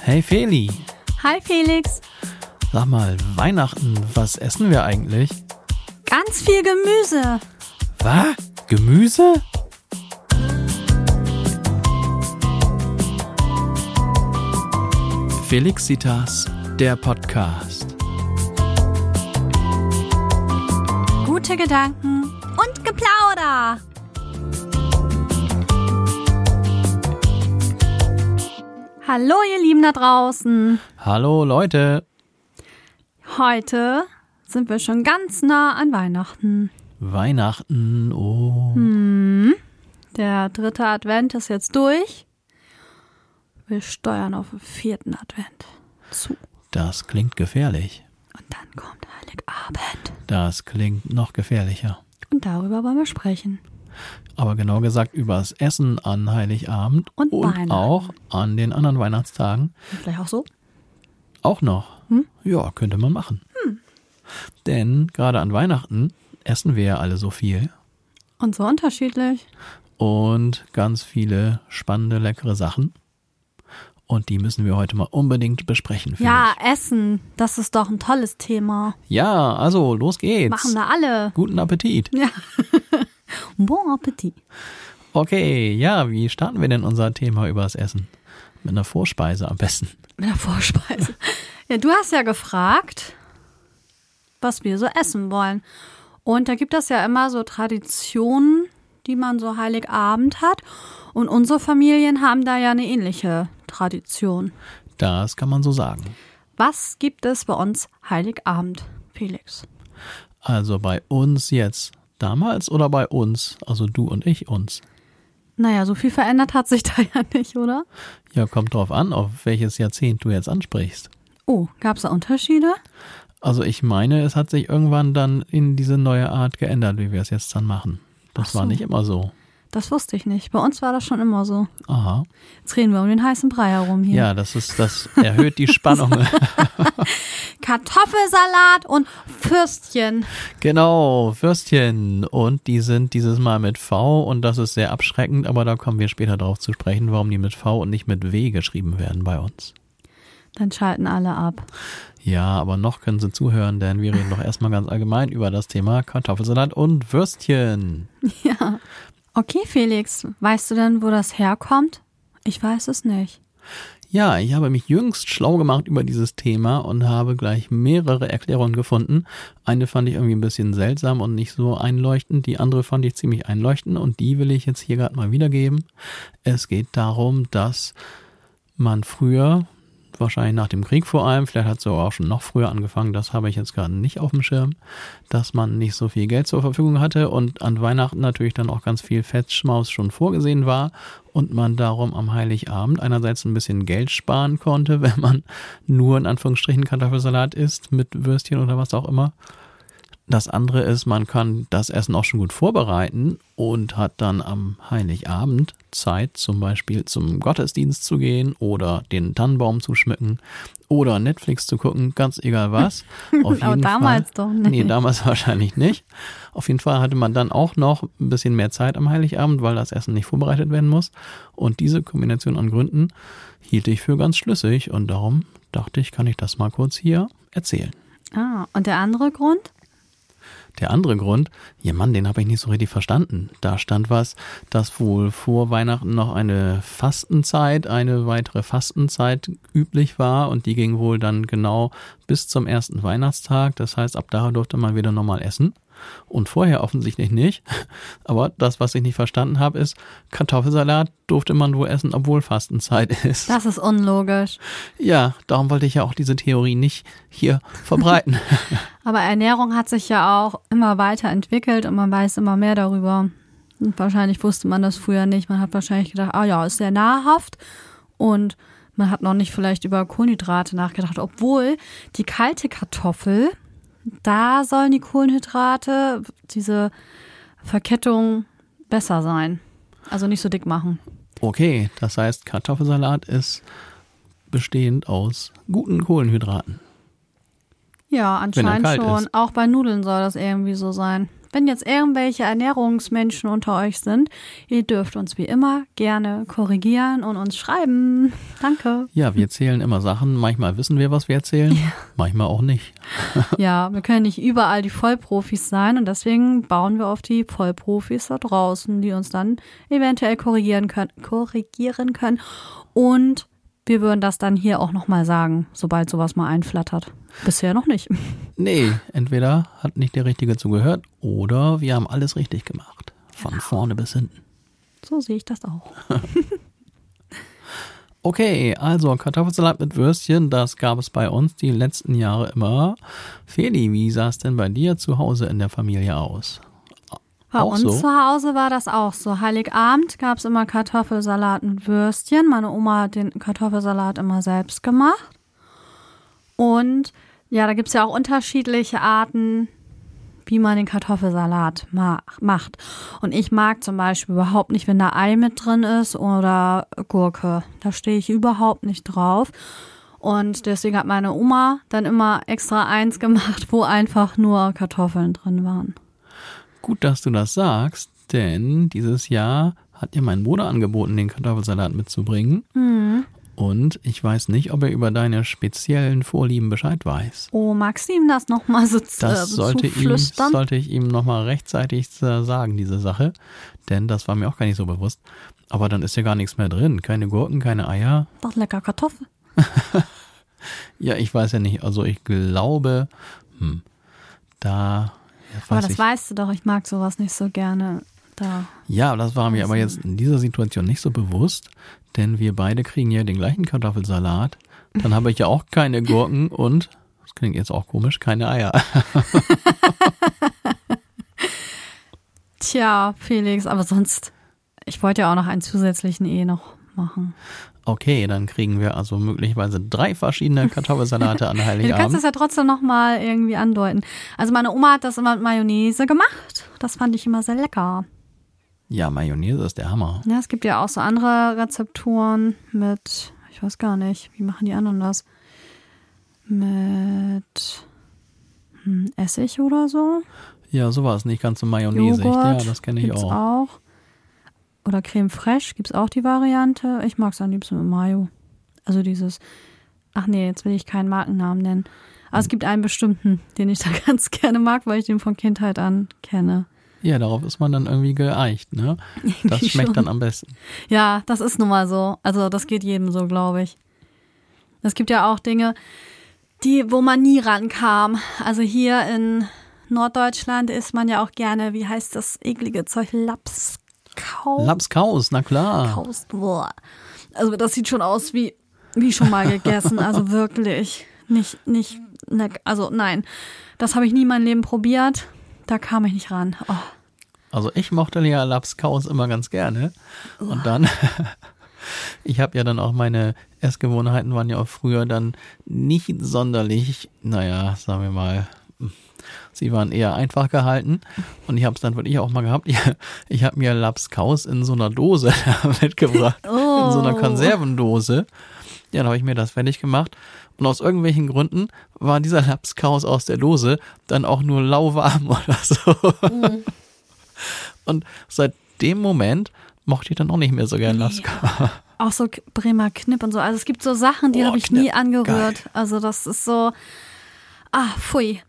Hey Feli, Hi Felix. sag mal, Weihnachten, was essen wir eigentlich? Ganz viel Gemüse. Was? Gemüse? Felixitas, der Podcast. Gute Gedanken und Geplauder. Hallo ihr Lieben da draußen. Hallo Leute. Heute sind wir schon ganz nah an Weihnachten. Weihnachten, oh. Der dritte Advent ist jetzt durch. Wir steuern auf den vierten Advent zu. Das klingt gefährlich. Und dann kommt Heiligabend. Das klingt noch gefährlicher. Und darüber wollen wir sprechen. Aber genau gesagt übers Essen an Heiligabend Und Weihnachten. auch an den anderen Weihnachtstagen. Und vielleicht auch so. Auch noch. Ja, könnte man machen. Denn gerade an Weihnachten essen wir ja alle so viel Und so unterschiedlich. und ganz viele spannende, leckere Sachen. Und die müssen wir heute mal unbedingt besprechen. Ja, Essen, das ist doch ein tolles Thema. ich. Ja, also los geht's. Machen wir alle. Guten Appetit. Ja. bon Appetit. Okay, ja, wie starten wir denn unser Thema übers Essen? Mit einer Vorspeise am besten. Mit der Vorspeise. Ja, du hast ja gefragt, was wir so essen wollen. Und da gibt es ja immer so Traditionen, die man so Heiligabend hat. Und unsere Familien haben da ja eine ähnliche Tradition. Das kann man so sagen. Was gibt es bei uns Heiligabend, Felix? Also bei uns jetzt damals oder bei uns, also du und ich uns? Naja, so viel verändert hat sich da ja nicht, oder? Ja, kommt drauf an, auf welches Jahrzehnt du jetzt ansprichst. Oh, gab es da Unterschiede? Also ich meine, es hat sich irgendwann dann in diese neue Art geändert, wie wir es jetzt dann machen. Das so. war nicht immer so. Das wusste ich nicht. Bei uns war das schon immer so. Aha. Jetzt reden wir um den heißen Brei herum hier. Ja, das ist, das erhöht die Spannung. Kartoffelsalat und Fürstchen. genau, Würstchen. Und die sind dieses Mal mit V und das ist sehr abschreckend, aber da kommen wir später drauf zu sprechen, warum die mit V und nicht mit W geschrieben werden bei uns. Dann schalten alle ab. Ja, aber noch können sie zuhören, denn wir reden doch erstmal ganz allgemein über das Thema Kartoffelsalat und Würstchen. Ja. Okay, Felix, weißt du denn, wo das herkommt? Ich weiß es nicht. Ja, ich habe mich jüngst schlau gemacht über dieses Thema und habe gleich mehrere Erklärungen gefunden. Eine fand ich irgendwie ein bisschen seltsam und nicht so einleuchtend, die andere fand ich ziemlich einleuchtend und die will ich jetzt hier gerade mal wiedergeben. Es geht darum, dass man früher, wahrscheinlich nach dem Krieg vor allem, vielleicht hat es auch schon noch früher angefangen, das habe ich jetzt gerade nicht auf dem Schirm, dass man nicht so viel Geld zur Verfügung hatte und an Weihnachten natürlich dann auch ganz viel Fettschmaus schon vorgesehen war und man darum am Heiligabend einerseits ein bisschen Geld sparen konnte, wenn man nur in Anführungsstrichen Kartoffelsalat isst mit Würstchen oder was auch immer. Das andere ist, man kann das Essen auch schon gut vorbereiten und hat dann am Heiligabend Zeit, zum Beispiel zum Gottesdienst zu gehen oder den Tannenbaum zu schmücken oder Netflix zu gucken, ganz egal was. Auf Aber damals Fall. doch nicht. Nee, damals wahrscheinlich nicht. Auf jeden Fall hatte man dann auch noch ein bisschen mehr Zeit am Heiligabend, weil das Essen nicht vorbereitet werden muss. Und diese Kombination an Gründen hielt ich für ganz schlüssig und darum dachte ich, kann ich das mal kurz hier erzählen. Ah, und der andere Grund? Der andere Grund, ja Mann, den habe ich nicht so richtig verstanden. Da stand was, dass wohl vor Weihnachten noch eine Fastenzeit, eine weitere Fastenzeit üblich war und die ging wohl dann genau bis zum ersten Weihnachtstag. Das heißt, ab da durfte man wieder normal essen. Und vorher offensichtlich nicht. Aber das, was ich nicht verstanden habe, ist, Kartoffelsalat durfte man wohl essen, obwohl Fastenzeit ist. Das ist unlogisch. Ja, darum wollte ich ja auch diese Theorie nicht hier verbreiten. Aber Ernährung hat sich ja auch immer weiterentwickelt und man weiß immer mehr darüber. Und wahrscheinlich wusste man das früher nicht. Man hat wahrscheinlich gedacht, ah ja, ist sehr nahrhaft. Und man hat noch nicht vielleicht über Kohlenhydrate nachgedacht, obwohl die kalte Kartoffel, da sollen die Kohlenhydrate, diese Verkettung besser sein. Also nicht so dick machen. Okay, das heißt, Kartoffelsalat ist bestehend aus guten Kohlenhydraten. Ja, anscheinend schon. ist. Auch bei Nudeln soll das irgendwie so sein. Wenn jetzt irgendwelche Ernährungsmenschen unter euch sind, ihr dürft uns wie immer gerne korrigieren und uns schreiben. Danke. Ja, wir erzählen immer Sachen. Manchmal wissen wir, was wir erzählen, ja. manchmal auch nicht. ja, wir können nicht überall die Vollprofis sein und deswegen bauen wir auf die Vollprofis da draußen, die uns dann eventuell korrigieren können, korrigieren können. Und wir würden das dann hier auch nochmal sagen, sobald sowas mal einflattert. Bisher noch nicht. Nee, entweder hat nicht der Richtige zugehört oder wir haben alles richtig gemacht. Von genau. vorne bis hinten. So sehe ich das auch. okay, also Kartoffelsalat mit Würstchen, das gab es bei uns die letzten Jahre immer. Feli, wie sah es denn bei dir zu Hause in der Familie aus? Bei auch uns so? zu Hause war das auch so. Heiligabend gab es immer Kartoffelsalat mit Würstchen. Meine Oma hat den Kartoffelsalat immer selbst gemacht. Und ja, da gibt es ja auch unterschiedliche Arten, wie man den Kartoffelsalat ma macht. Und ich mag zum Beispiel überhaupt nicht, wenn da Ei mit drin ist oder Gurke. Da stehe ich überhaupt nicht drauf. Und deswegen hat meine Oma dann immer extra eins gemacht, wo einfach nur Kartoffeln drin waren. Gut, dass du das sagst, denn dieses Jahr hat dir mein Bruder angeboten, den Kartoffelsalat mitzubringen. Mhm. Und ich weiß nicht, ob er über deine speziellen Vorlieben Bescheid weiß. Oh, magst du ihm das nochmal so zu Das sollte, ihm, sollte ich ihm nochmal rechtzeitig sagen, diese Sache. Denn das war mir auch gar nicht so bewusst. Aber dann ist ja gar nichts mehr drin. Keine Gurken, keine Eier. Doch lecker Kartoffel. ja, ich weiß ja nicht. Also ich glaube, hm, da aber das ich. weißt du doch, ich mag sowas nicht so gerne. Da. Ja, das war mir aber jetzt in dieser Situation nicht so bewusst, denn wir beide kriegen ja den gleichen Kartoffelsalat. Dann habe ich ja auch keine Gurken und, das klingt jetzt auch komisch, keine Eier. Tja, Felix, aber sonst, ich wollte ja auch noch einen zusätzlichen E noch machen. Okay, dann kriegen wir also möglicherweise drei verschiedene Kartoffelsalate an Heiligabend. Du kannst es ja trotzdem nochmal irgendwie andeuten. Also meine Oma hat das immer mit Mayonnaise gemacht. Das fand ich immer sehr lecker. Ja, Mayonnaise ist der Hammer. Ja, es gibt ja auch so andere Rezepturen mit, ich weiß gar nicht, wie machen die anderen das? Mit hm, Essig oder so? Ja, sowas, nicht ganz so Mayonnaise. Ja, das kenne ich auch. auch. Oder Creme Fraiche gibt es auch die Variante. Ich mag es am liebsten mit Mayo. Also dieses, ach nee, jetzt will ich keinen Markennamen nennen. Aber es gibt einen bestimmten, den ich da ganz gerne mag, weil ich den von Kindheit an kenne. Ja, darauf ist man dann irgendwie geeicht, ne? Das schmeckt schon. dann am besten. Ja, das ist nun mal so. Also das geht jedem so, glaube ich. Es gibt ja auch Dinge, die, wo man nie rankam. Also hier in Norddeutschland isst man ja auch gerne, wie heißt das eklige Zeug, Laps, Kaus. Lapskaus, na klar. Kaus, boah. Also das sieht schon aus wie, wie schon mal gegessen. Also wirklich. Nicht, nicht, also nein. Das habe ich nie mein Leben probiert. Da kam ich nicht ran. Oh. Also ich mochte ja Lapskaus immer ganz gerne. Und dann, ich habe ja dann auch meine Essgewohnheiten waren ja auch früher dann nicht sonderlich, naja, sagen wir mal, Sie waren eher einfach gehalten und ich habe es dann wirklich auch mal gehabt. Ich, ich habe mir Lapskaus in so einer Dose mitgebracht, oh. in so einer oh. Konservendose. Ja, dann habe ich mir das fertig gemacht und aus irgendwelchen Gründen war dieser Lapskaus aus der Dose dann auch nur lauwarm oder so. Mm. Und seit dem Moment mochte ich dann auch nicht mehr so gern Lapskaus. Auch so Bremer Knipp und so. Also es gibt so Sachen, die oh, habe ich Knipp. nie angerührt. Geil. Also das ist so, ah, pfui.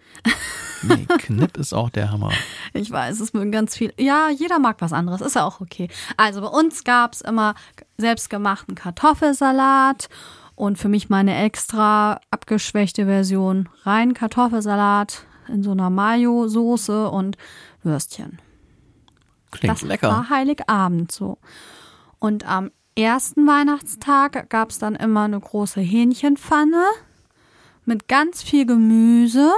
Nee, Knipp ist auch der Hammer. Ich weiß, es mögen ganz viel. Ja, jeder mag was anderes, ist ja auch okay. Also bei uns gab es immer selbstgemachten Kartoffelsalat und für mich meine extra abgeschwächte Version rein Kartoffelsalat in so einer Mayo-Soße und Würstchen. Klingt das lecker. war Heiligabend so. Und am ersten Weihnachtstag gab es dann immer eine große Hähnchenpfanne mit ganz viel Gemüse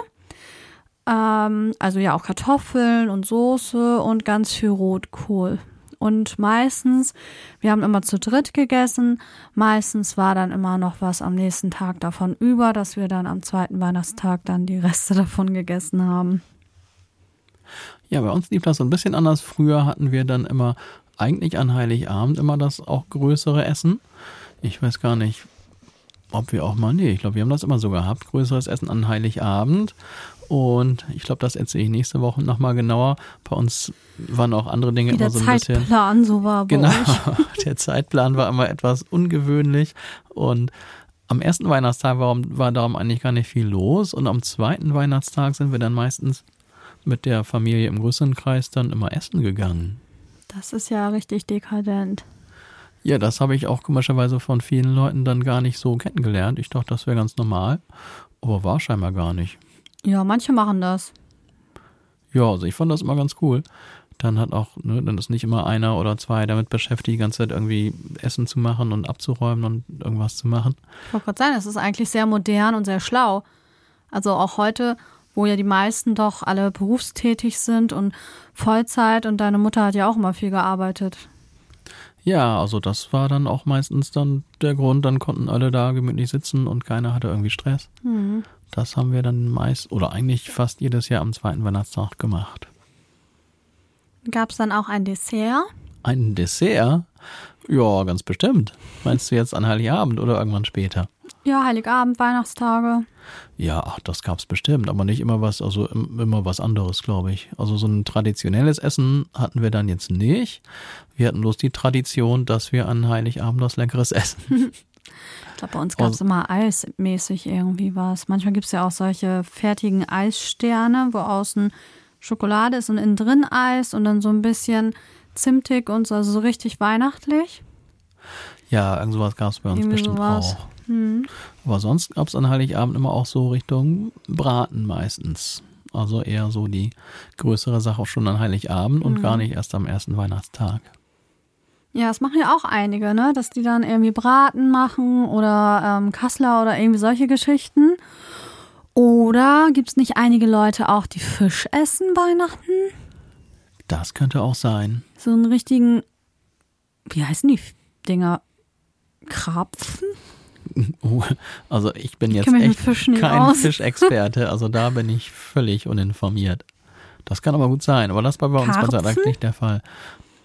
ähm, also ja auch Kartoffeln und Soße und ganz viel Rotkohl. Und meistens, wir haben immer zu dritt gegessen, meistens war dann immer noch was am nächsten Tag davon über, dass wir dann am zweiten Weihnachtstag dann die Reste davon gegessen haben. Ja, bei uns lief das so ein bisschen anders. Früher hatten wir dann immer eigentlich an Heiligabend immer das auch größere Essen. Ich weiß gar nicht, ob wir auch mal, nee, ich glaube, wir haben das immer so gehabt, größeres Essen an Heiligabend. Und ich glaube, das erzähle ich nächste Woche nochmal genauer. Bei uns waren auch andere Dinge Wie immer der so ein Zeitplan bisschen. so war bei Genau, euch. der Zeitplan war immer etwas ungewöhnlich und am ersten Weihnachtstag war, war darum eigentlich gar nicht viel los und am zweiten Weihnachtstag sind wir dann meistens mit der Familie im größeren Kreis dann immer essen gegangen. Das ist ja richtig dekadent. Ja, das habe ich auch komischerweise von vielen Leuten dann gar nicht so kennengelernt. Ich dachte, das wäre ganz normal, aber war scheinbar gar nicht. Ja, manche machen das. Ja, also ich fand das immer ganz cool. Dann hat auch, ne, dann ist nicht immer einer oder zwei damit beschäftigt, die ganze Zeit irgendwie Essen zu machen und abzuräumen und irgendwas zu machen. Ich wollte gerade sagen, es ist eigentlich sehr modern und sehr schlau. Also auch heute, wo ja die meisten doch alle berufstätig sind und Vollzeit und deine Mutter hat ja auch immer viel gearbeitet. Ja, also das war dann auch meistens dann der Grund, dann konnten alle da gemütlich sitzen und keiner hatte irgendwie Stress. Mhm. Das haben wir dann meist oder eigentlich fast jedes Jahr am zweiten Weihnachtstag gemacht. Gab es dann auch ein Dessert? Ein Dessert? Ja, ganz bestimmt. Meinst du jetzt an Heiligabend oder irgendwann später? Ja, Heiligabend, Weihnachtstage. Ja, ach, das gab's bestimmt, aber nicht immer was, also im- immer was anderes, glaube ich. Also so ein traditionelles Essen hatten wir dann jetzt nicht. Wir hatten bloß die Tradition, dass wir an Heiligabend was Leckeres essen. Ich glaube, bei uns gab es Also- immer eismäßig irgendwie was. Manchmal gibt es ja auch solche fertigen Eissterne, wo außen Schokolade ist und innen drin Eis und dann so ein bisschen zimtig und so, also so richtig weihnachtlich. Ja, irgend sowas gab's bei uns Irgendwie bestimmt sowas. auch. Hm. Aber sonst gab's an Heiligabend immer auch so Richtung Braten meistens. Also eher so die größere Sache auch schon an Heiligabend und gar nicht erst am ersten Weihnachtstag. Ja, das machen ja auch einige, ne? Dass die dann irgendwie Braten machen oder ähm, Kassler oder irgendwie solche Geschichten. Oder gibt es nicht einige Leute auch, die Fisch essen Weihnachten? Das könnte auch sein. So einen richtigen, wie heißen die Dinger? Krapfen? Oh, Also ich bin jetzt mit echt kein aus. Fischexperte, also da bin ich völlig uninformiert. Das kann aber gut sein, aber das war bei uns Gott sei Dank Karpfen? nicht der Fall.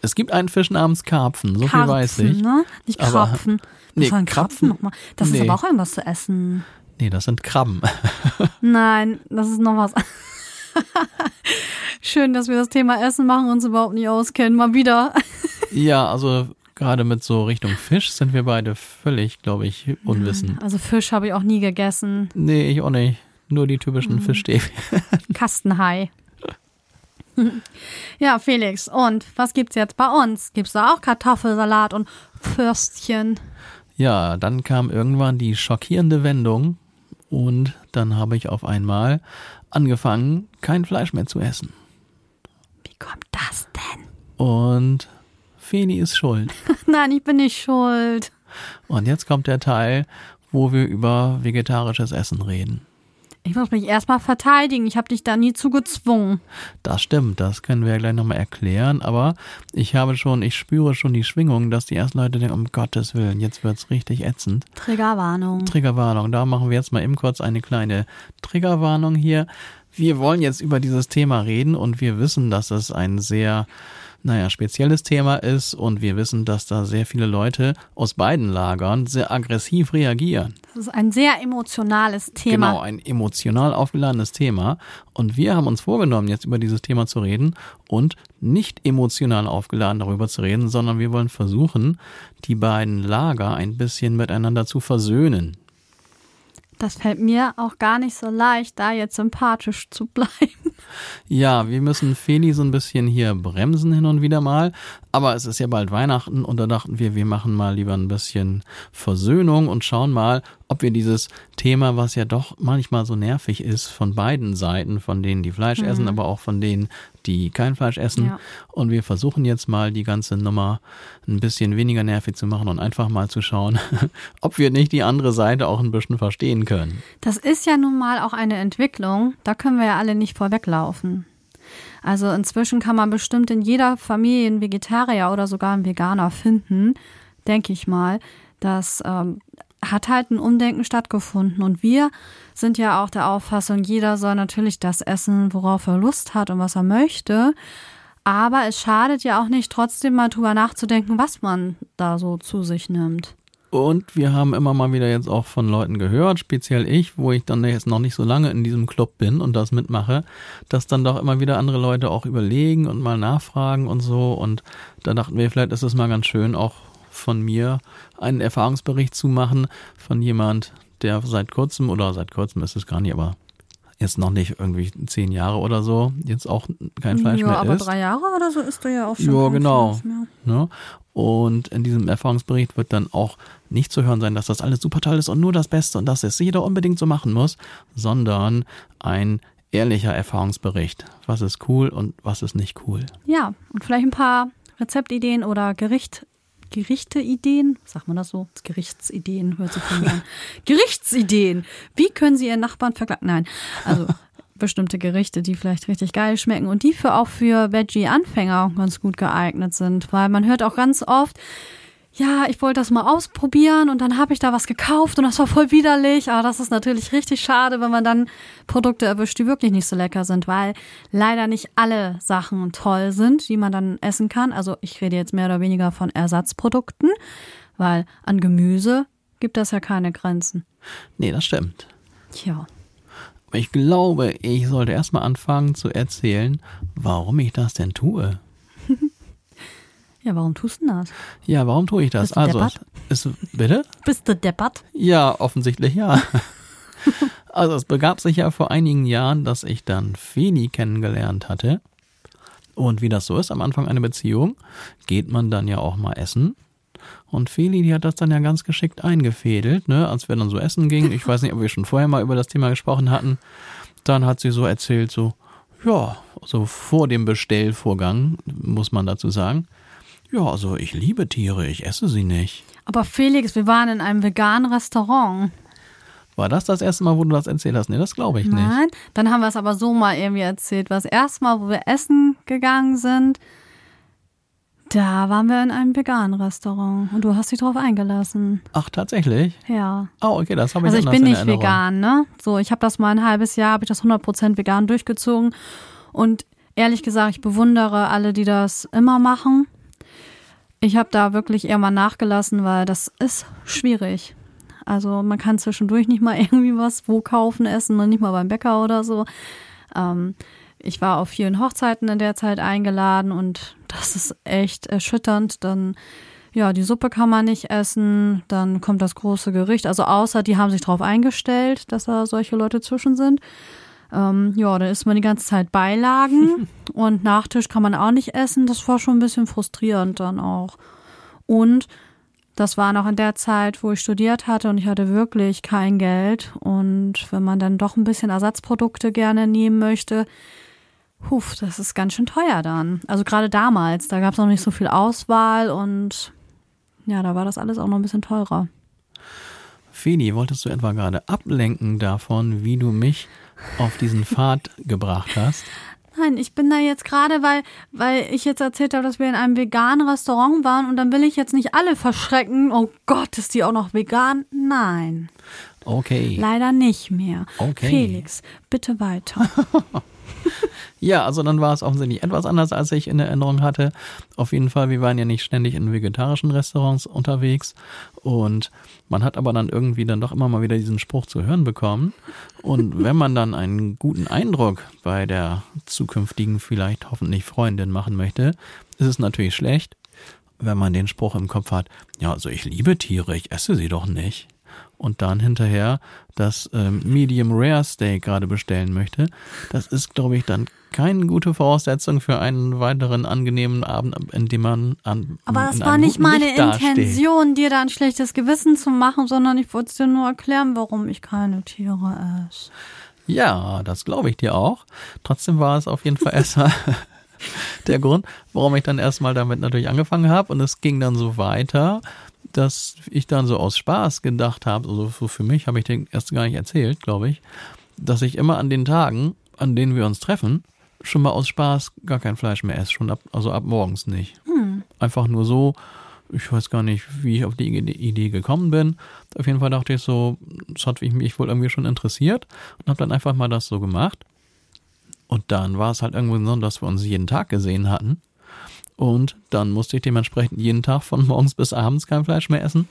Es gibt einen Fisch namens Karpfen, so viel weiß Karpfen, ich. ne? Nicht Krapfen. Nee, Krapfen- Krapfen nochmal? Das ist nee. aber auch irgendwas zu essen. Nee, das sind Krabben. Nein, das ist noch was. Schön, dass wir das Thema Essen machen und uns überhaupt nicht auskennen. Mal wieder. ja, also gerade mit so Richtung Fisch sind wir beide völlig, glaube ich, unwissend. Also Fisch habe ich auch nie gegessen. Nee, ich auch nicht. Nur die typischen Mhm. Fischstäbchen. Kastenhai. ja, Felix, und was gibt's jetzt bei uns? Gibt's da auch Kartoffelsalat und Würstchen? Ja, dann kam irgendwann die schockierende Wendung und dann habe ich auf einmal angefangen, kein Fleisch mehr zu essen. Wie kommt das denn? Und Feli ist schuld. Nein, ich bin nicht schuld. Und jetzt kommt der Teil, wo wir über vegetarisches Essen reden. Ich muss mich erstmal verteidigen. Ich habe dich da nie zu gezwungen. Das stimmt, das können wir ja gleich nochmal erklären, aber ich habe schon, ich spüre schon die Schwingung, dass die ersten Leute denken, um Gottes Willen, jetzt wird's richtig ätzend. Triggerwarnung. Triggerwarnung, da machen wir jetzt mal eben kurz eine kleine Triggerwarnung hier. Wir wollen jetzt über dieses Thema reden und wir wissen, dass es ein sehr, naja, spezielles Thema ist und wir wissen, dass da sehr viele Leute aus beiden Lagern sehr aggressiv reagieren. Das ist ein sehr emotionales Thema. Genau, ein emotional aufgeladenes Thema. Und wir haben uns vorgenommen, jetzt über dieses Thema zu reden und nicht emotional aufgeladen darüber zu reden, sondern wir wollen versuchen, die beiden Lager ein bisschen miteinander zu versöhnen. Das fällt mir auch gar nicht so leicht, da jetzt sympathisch zu bleiben. Ja, wir müssen Feli so ein bisschen hier bremsen hin und wieder mal. Aber es ist ja bald Weihnachten und da dachten wir, wir machen mal lieber ein bisschen Versöhnung und schauen mal, ob wir dieses Thema, was ja doch manchmal so nervig ist, von beiden Seiten, von denen, die Fleisch essen, aber auch von denen, die kein Fleisch essen. Ja. Und wir versuchen jetzt mal die ganze Nummer ein bisschen weniger nervig zu machen und einfach mal zu schauen, ob wir nicht die andere Seite auch ein bisschen verstehen können. Das ist ja nun mal auch eine Entwicklung. Da können wir ja alle nicht vorweglaufen. Also inzwischen kann man bestimmt in jeder Familie einen Vegetarier oder sogar einen Veganer finden, denke ich mal. Das ähm, hat halt ein Umdenken stattgefunden. Und wir sind ja auch der Auffassung, jeder soll natürlich das essen, worauf er Lust hat und was er möchte. Aber es schadet ja auch nicht, trotzdem mal drüber nachzudenken, was man da so zu sich nimmt. Und wir haben immer mal wieder jetzt auch von Leuten gehört, speziell ich, wo ich dann jetzt noch nicht so lange in diesem Club bin und das mitmache, dass dann doch immer wieder andere Leute auch überlegen und mal nachfragen und so. Und da dachten wir, vielleicht ist es mal ganz schön, auch von mir einen Erfahrungsbericht zu machen von jemand, der seit kurzem oder seit kurzem ist es gar nicht, aber jetzt noch nicht irgendwie zehn Jahre oder so, jetzt auch kein Fleisch ja, mehr aber isst. drei Jahre oder so ist du ja auch schon. Ja, genau. Ne? Und in diesem Erfahrungsbericht wird dann auch nicht zu hören sein, dass das alles super toll ist und nur das Beste und dass es jeder unbedingt so machen muss, sondern ein ehrlicher Erfahrungsbericht. Was ist cool und was ist nicht cool. Ja, und vielleicht ein paar Rezeptideen oder Gericht, Gerichteideen, sagt man das so? Gerichtsideen hört sich von mir an. Gerichtsideen. Wie können Sie Ihren Nachbarn verklagen? Nein, also bestimmte Gerichte, die vielleicht richtig geil schmecken und die für auch für Veggie-Anfänger ganz gut geeignet sind, weil man hört auch ganz oft, ja, ich wollte das mal ausprobieren und dann habe ich da was gekauft und das war voll widerlich. Aber das ist natürlich richtig schade, wenn man dann Produkte erwischt, die wirklich nicht so lecker sind, weil leider nicht alle Sachen toll sind, die man dann essen kann. Also ich rede jetzt mehr oder weniger von Ersatzprodukten, weil an Gemüse gibt das ja keine Grenzen. Nee, das stimmt. Tja. Aber ich glaube, ich sollte erstmal anfangen zu erzählen, warum ich das denn tue. Ja, warum tust du das? Ja, warum tue ich das? Bist du also, deppert? es, bitte? Bist du deppert? Ja, offensichtlich ja. also es begab sich ja vor einigen Jahren, dass ich dann Feni kennengelernt hatte. Und wie das so ist am Anfang einer Beziehung, geht man dann ja auch mal essen. Und Feli, die hat das dann ja ganz geschickt eingefädelt, ne, als wir dann so essen gingen. Ich weiß nicht, ob wir schon vorher mal über das Thema gesprochen hatten. Dann hat sie so erzählt, so, ja, so vor dem Bestellvorgang, muss man dazu sagen. Ja, also ich liebe Tiere, ich esse sie nicht. Aber Felix, wir waren in einem veganen Restaurant. War das das erste Mal, wo du das erzählt hast? Nee, das glaube ich nicht. Nein, dann haben wir es aber so mal irgendwie erzählt. Was erste Mal, wo wir essen gegangen sind, da waren wir in einem veganen Restaurant und du hast dich drauf eingelassen. Ach, tatsächlich? Ja. Oh, okay, das habe ich Also ich bin in nicht Erinnerung. vegan, ne? So, ich habe das mal ein halbes Jahr, habe ich das 100% vegan durchgezogen und ehrlich gesagt, ich bewundere alle, die das immer machen. Ich habe da wirklich eher mal nachgelassen, weil das ist schwierig. Also man kann zwischendurch nicht mal irgendwie was wo kaufen, essen und nicht mal beim Bäcker oder so. Ähm, ich war auf vielen Hochzeiten in der Zeit eingeladen und das ist echt erschütternd. Dann, ja, die Suppe kann man nicht essen, dann kommt das große Gericht. Also außer die haben sich darauf eingestellt, dass da solche Leute zwischen sind. Ähm, ja, dann isst man die ganze Zeit Beilagen und Nachtisch kann man auch nicht essen. Das war schon ein bisschen frustrierend dann auch. Und das war noch in der Zeit, wo ich studiert hatte und ich hatte wirklich kein Geld. Und wenn man dann doch ein bisschen Ersatzprodukte gerne nehmen möchte, huf, das ist ganz schön teuer dann. Also gerade damals, da gab es noch nicht so viel Auswahl und ja, da war das alles auch noch ein bisschen teurer. Feni, wolltest du etwa gerade ablenken davon, wie du mich auf diesen Pfad gebracht hast? Nein, ich bin da jetzt gerade, weil, weil ich jetzt erzählt habe, dass wir in einem veganen Restaurant waren und dann will ich jetzt nicht alle verschrecken. Oh Gott, ist die auch noch vegan? Nein, Okay. leider nicht mehr. Okay. Felix, bitte weiter. Ja, also dann war es offensichtlich etwas anders, als ich in Erinnerung hatte. Auf jeden Fall, wir waren ja nicht ständig in vegetarischen Restaurants unterwegs und man hat aber dann irgendwie dann doch immer mal wieder diesen Spruch zu hören bekommen. Und wenn man dann einen guten Eindruck bei der zukünftigen, vielleicht hoffentlich Freundin machen möchte, ist es natürlich schlecht, wenn man den Spruch im Kopf hat, ja, also ich liebe Tiere, ich esse sie doch nicht. Und dann hinterher das ähm, Medium Rare Steak gerade bestellen möchte. Das ist, glaube ich, dann keine gute Voraussetzung für einen weiteren angenehmen Abend, in dem man an Aber das war nicht meine Licht dasteht. Intention, dir da ein schlechtes Gewissen zu machen, sondern ich wollte dir nur erklären, warum ich keine Tiere esse. Ja, das glaube ich dir auch. Trotzdem war es auf jeden Fall erstmal der Grund, warum ich dann erstmal damit natürlich angefangen habe. Und es ging dann so weiter, dass ich dann so aus Spaß gedacht habe, also so für mich habe ich den erst gar nicht erzählt, glaube ich, dass ich immer an den Tagen, an denen wir uns treffen, schon mal aus Spaß gar kein Fleisch mehr esse, schon ab, also ab morgens nicht. Einfach nur so, ich weiß gar nicht, wie ich auf die Idee gekommen bin. Auf jeden Fall dachte ich so, das hat mich wohl irgendwie schon interessiert und habe dann einfach mal das so gemacht. Und dann war es halt irgendwo so, dass wir uns jeden Tag gesehen hatten. Und dann musste ich dementsprechend jeden Tag von morgens bis abends kein Fleisch mehr essen.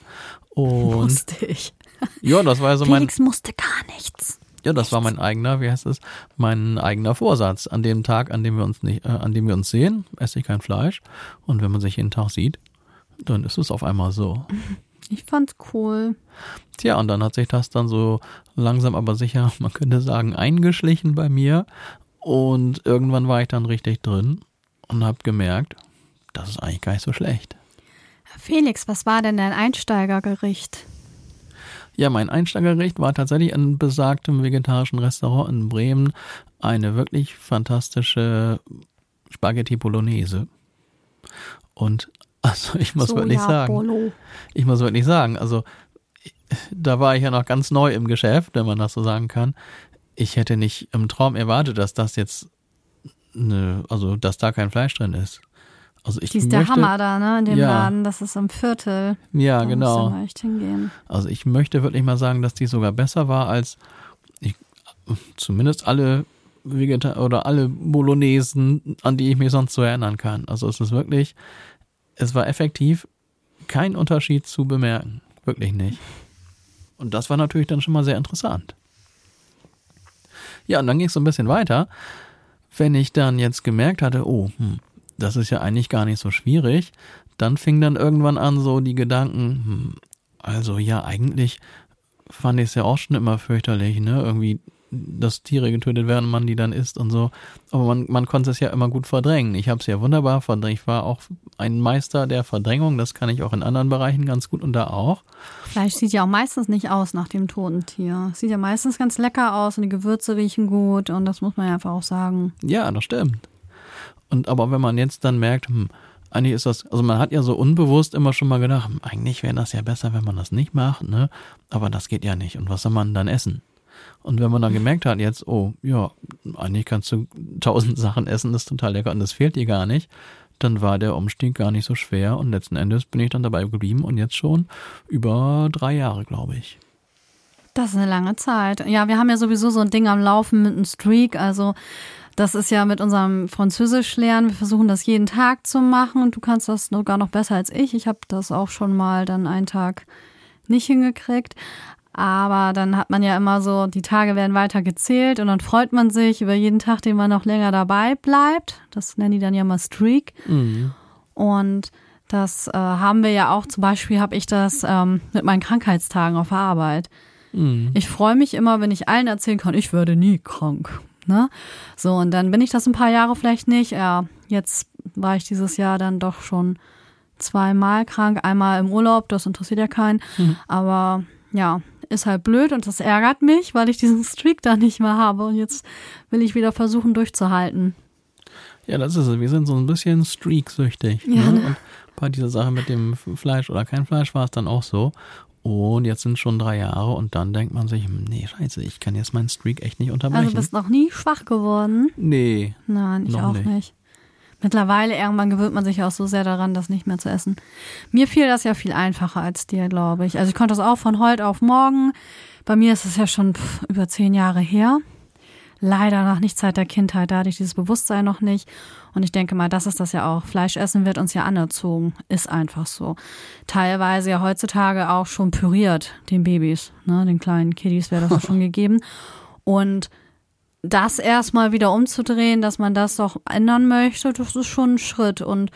Und Musste ich. ja, das war so mein, Felix musste gar nichts. ja, das war mein eigener, wie heißt es, mein eigener Vorsatz. An dem Tag, an dem wir uns nicht, äh, an dem wir uns sehen, esse ich kein Fleisch. Und wenn man sich jeden Tag sieht, dann ist es auf einmal so. Ich fand's cool. Tja, und dann hat sich das dann so langsam aber sicher, man könnte sagen, eingeschlichen bei mir. Und irgendwann war ich dann richtig drin und habe gemerkt, das ist eigentlich gar nicht so schlecht. Felix, was war denn dein Einsteigergericht? Ja, mein Einsteigergericht war tatsächlich in besagtem vegetarischen Restaurant in Bremen eine wirklich fantastische Spaghetti Bolognese. Und also ich muss wirklich sagen, Bolo. ich muss wirklich sagen, also da war ich ja noch ganz neu im Geschäft, wenn man das so sagen kann. Ich hätte nicht im Traum erwartet, dass das jetzt eine, also dass da kein Fleisch drin ist. Also ich Die ist der möchte, Hammer da, ne, in dem Ja. Laden. Das ist am Viertel. Ja, Da genau. echt hingehen. Also ich möchte wirklich mal sagen, dass die sogar besser war als ich, zumindest alle Vegeta oder alle Bolognesen, an die ich mich sonst so erinnern kann. Also es ist wirklich, es war effektiv kein Unterschied zu bemerken. Wirklich nicht. Und das war natürlich dann schon mal sehr interessant. Ja, und dann ging es so ein bisschen weiter. Wenn ich dann jetzt gemerkt hatte, oh, hm, das ist ja eigentlich gar nicht so schwierig, dann fing dann irgendwann an so die Gedanken, hm, also ja, eigentlich fand ich es ja auch schon immer fürchterlich, ne? Irgendwie, dass Tiere getötet werden, man die dann isst und so. Aber man, man konnte es ja immer gut verdrängen. Ich habe es ja wunderbar verdrängt. Ich war auch ein Meister der Verdrängung. Das kann ich auch in anderen Bereichen ganz gut und da auch. Fleisch sieht ja auch meistens nicht aus nach dem toten Tier. Sieht ja meistens ganz lecker aus und die Gewürze riechen gut und das muss man ja einfach auch sagen. Ja, das stimmt. Und aber wenn man jetzt dann merkt, hm, eigentlich ist das, also man hat ja so unbewusst immer schon mal gedacht, hm, eigentlich wäre das ja besser, wenn man das nicht macht, ne? Aber das geht ja nicht. Und was soll man dann essen? Und wenn man dann gemerkt hat, jetzt, oh, ja, eigentlich kannst du tausend Sachen essen, das ist total lecker und das fehlt dir gar nicht, dann war der Umstieg gar nicht so schwer und letzten Endes bin ich dann dabei geblieben und jetzt schon über drei Jahre, glaube ich. Das ist eine lange Zeit. Ja, wir haben ja sowieso so ein Ding am Laufen mit einem Streak. Also das ist ja mit unserem Französisch lernen. Wir versuchen das jeden Tag zu machen und du kannst das sogar noch besser als ich. Ich habe das auch schon mal dann einen Tag nicht hingekriegt. Aber dann hat man ja immer so, die Tage werden weiter gezählt und dann freut man sich über jeden Tag, den man noch länger dabei bleibt. Das nennen die dann ja mal Streak. Mhm. Und das äh, haben wir ja auch, zum Beispiel habe ich das ähm, mit meinen Krankheitstagen auf der Arbeit. Mhm. Ich freue mich immer, wenn ich allen erzählen kann, ich werde nie krank. Ne? So, und dann bin ich das ein paar Jahre vielleicht nicht. Ja, jetzt war ich dieses Jahr dann doch schon zweimal krank. Einmal im Urlaub, das interessiert ja keinen. Aber ja, ist halt blöd und das ärgert mich, weil ich diesen Streak da nicht mehr habe. Und jetzt will ich wieder versuchen durchzuhalten. Ja, das ist es. Wir sind so ein bisschen streaksüchtig. Ja, ne? ne? Und bei dieser Sache mit dem Fleisch oder kein Fleisch war es dann auch so. Und jetzt sind schon drei Jahre und dann denkt man sich, hm, nee, scheiße, ich kann jetzt meinen Streak echt nicht unterbrechen. Also bist noch nie schwach geworden. nee. Nein, ich auch nicht. nicht. Mittlerweile irgendwann gewöhnt man sich auch so sehr daran, das nicht mehr zu essen. Mir fiel das ja viel einfacher als dir, glaube ich. Also ich konnte das auch von heute auf morgen. Bei mir ist es ja schon pff, über zehn Jahre her. Leider noch nicht seit der Kindheit, da hatte ich dieses Bewusstsein noch nicht. Und ich denke mal, das ist das ja auch. Fleisch essen wird uns ja anerzogen. Ist einfach so. Teilweise ja heutzutage auch schon püriert, den Babys, ne, den kleinen Kiddies wäre das auch schon gegeben. Und das erstmal wieder umzudrehen, dass man das doch ändern möchte, das ist schon ein Schritt. Und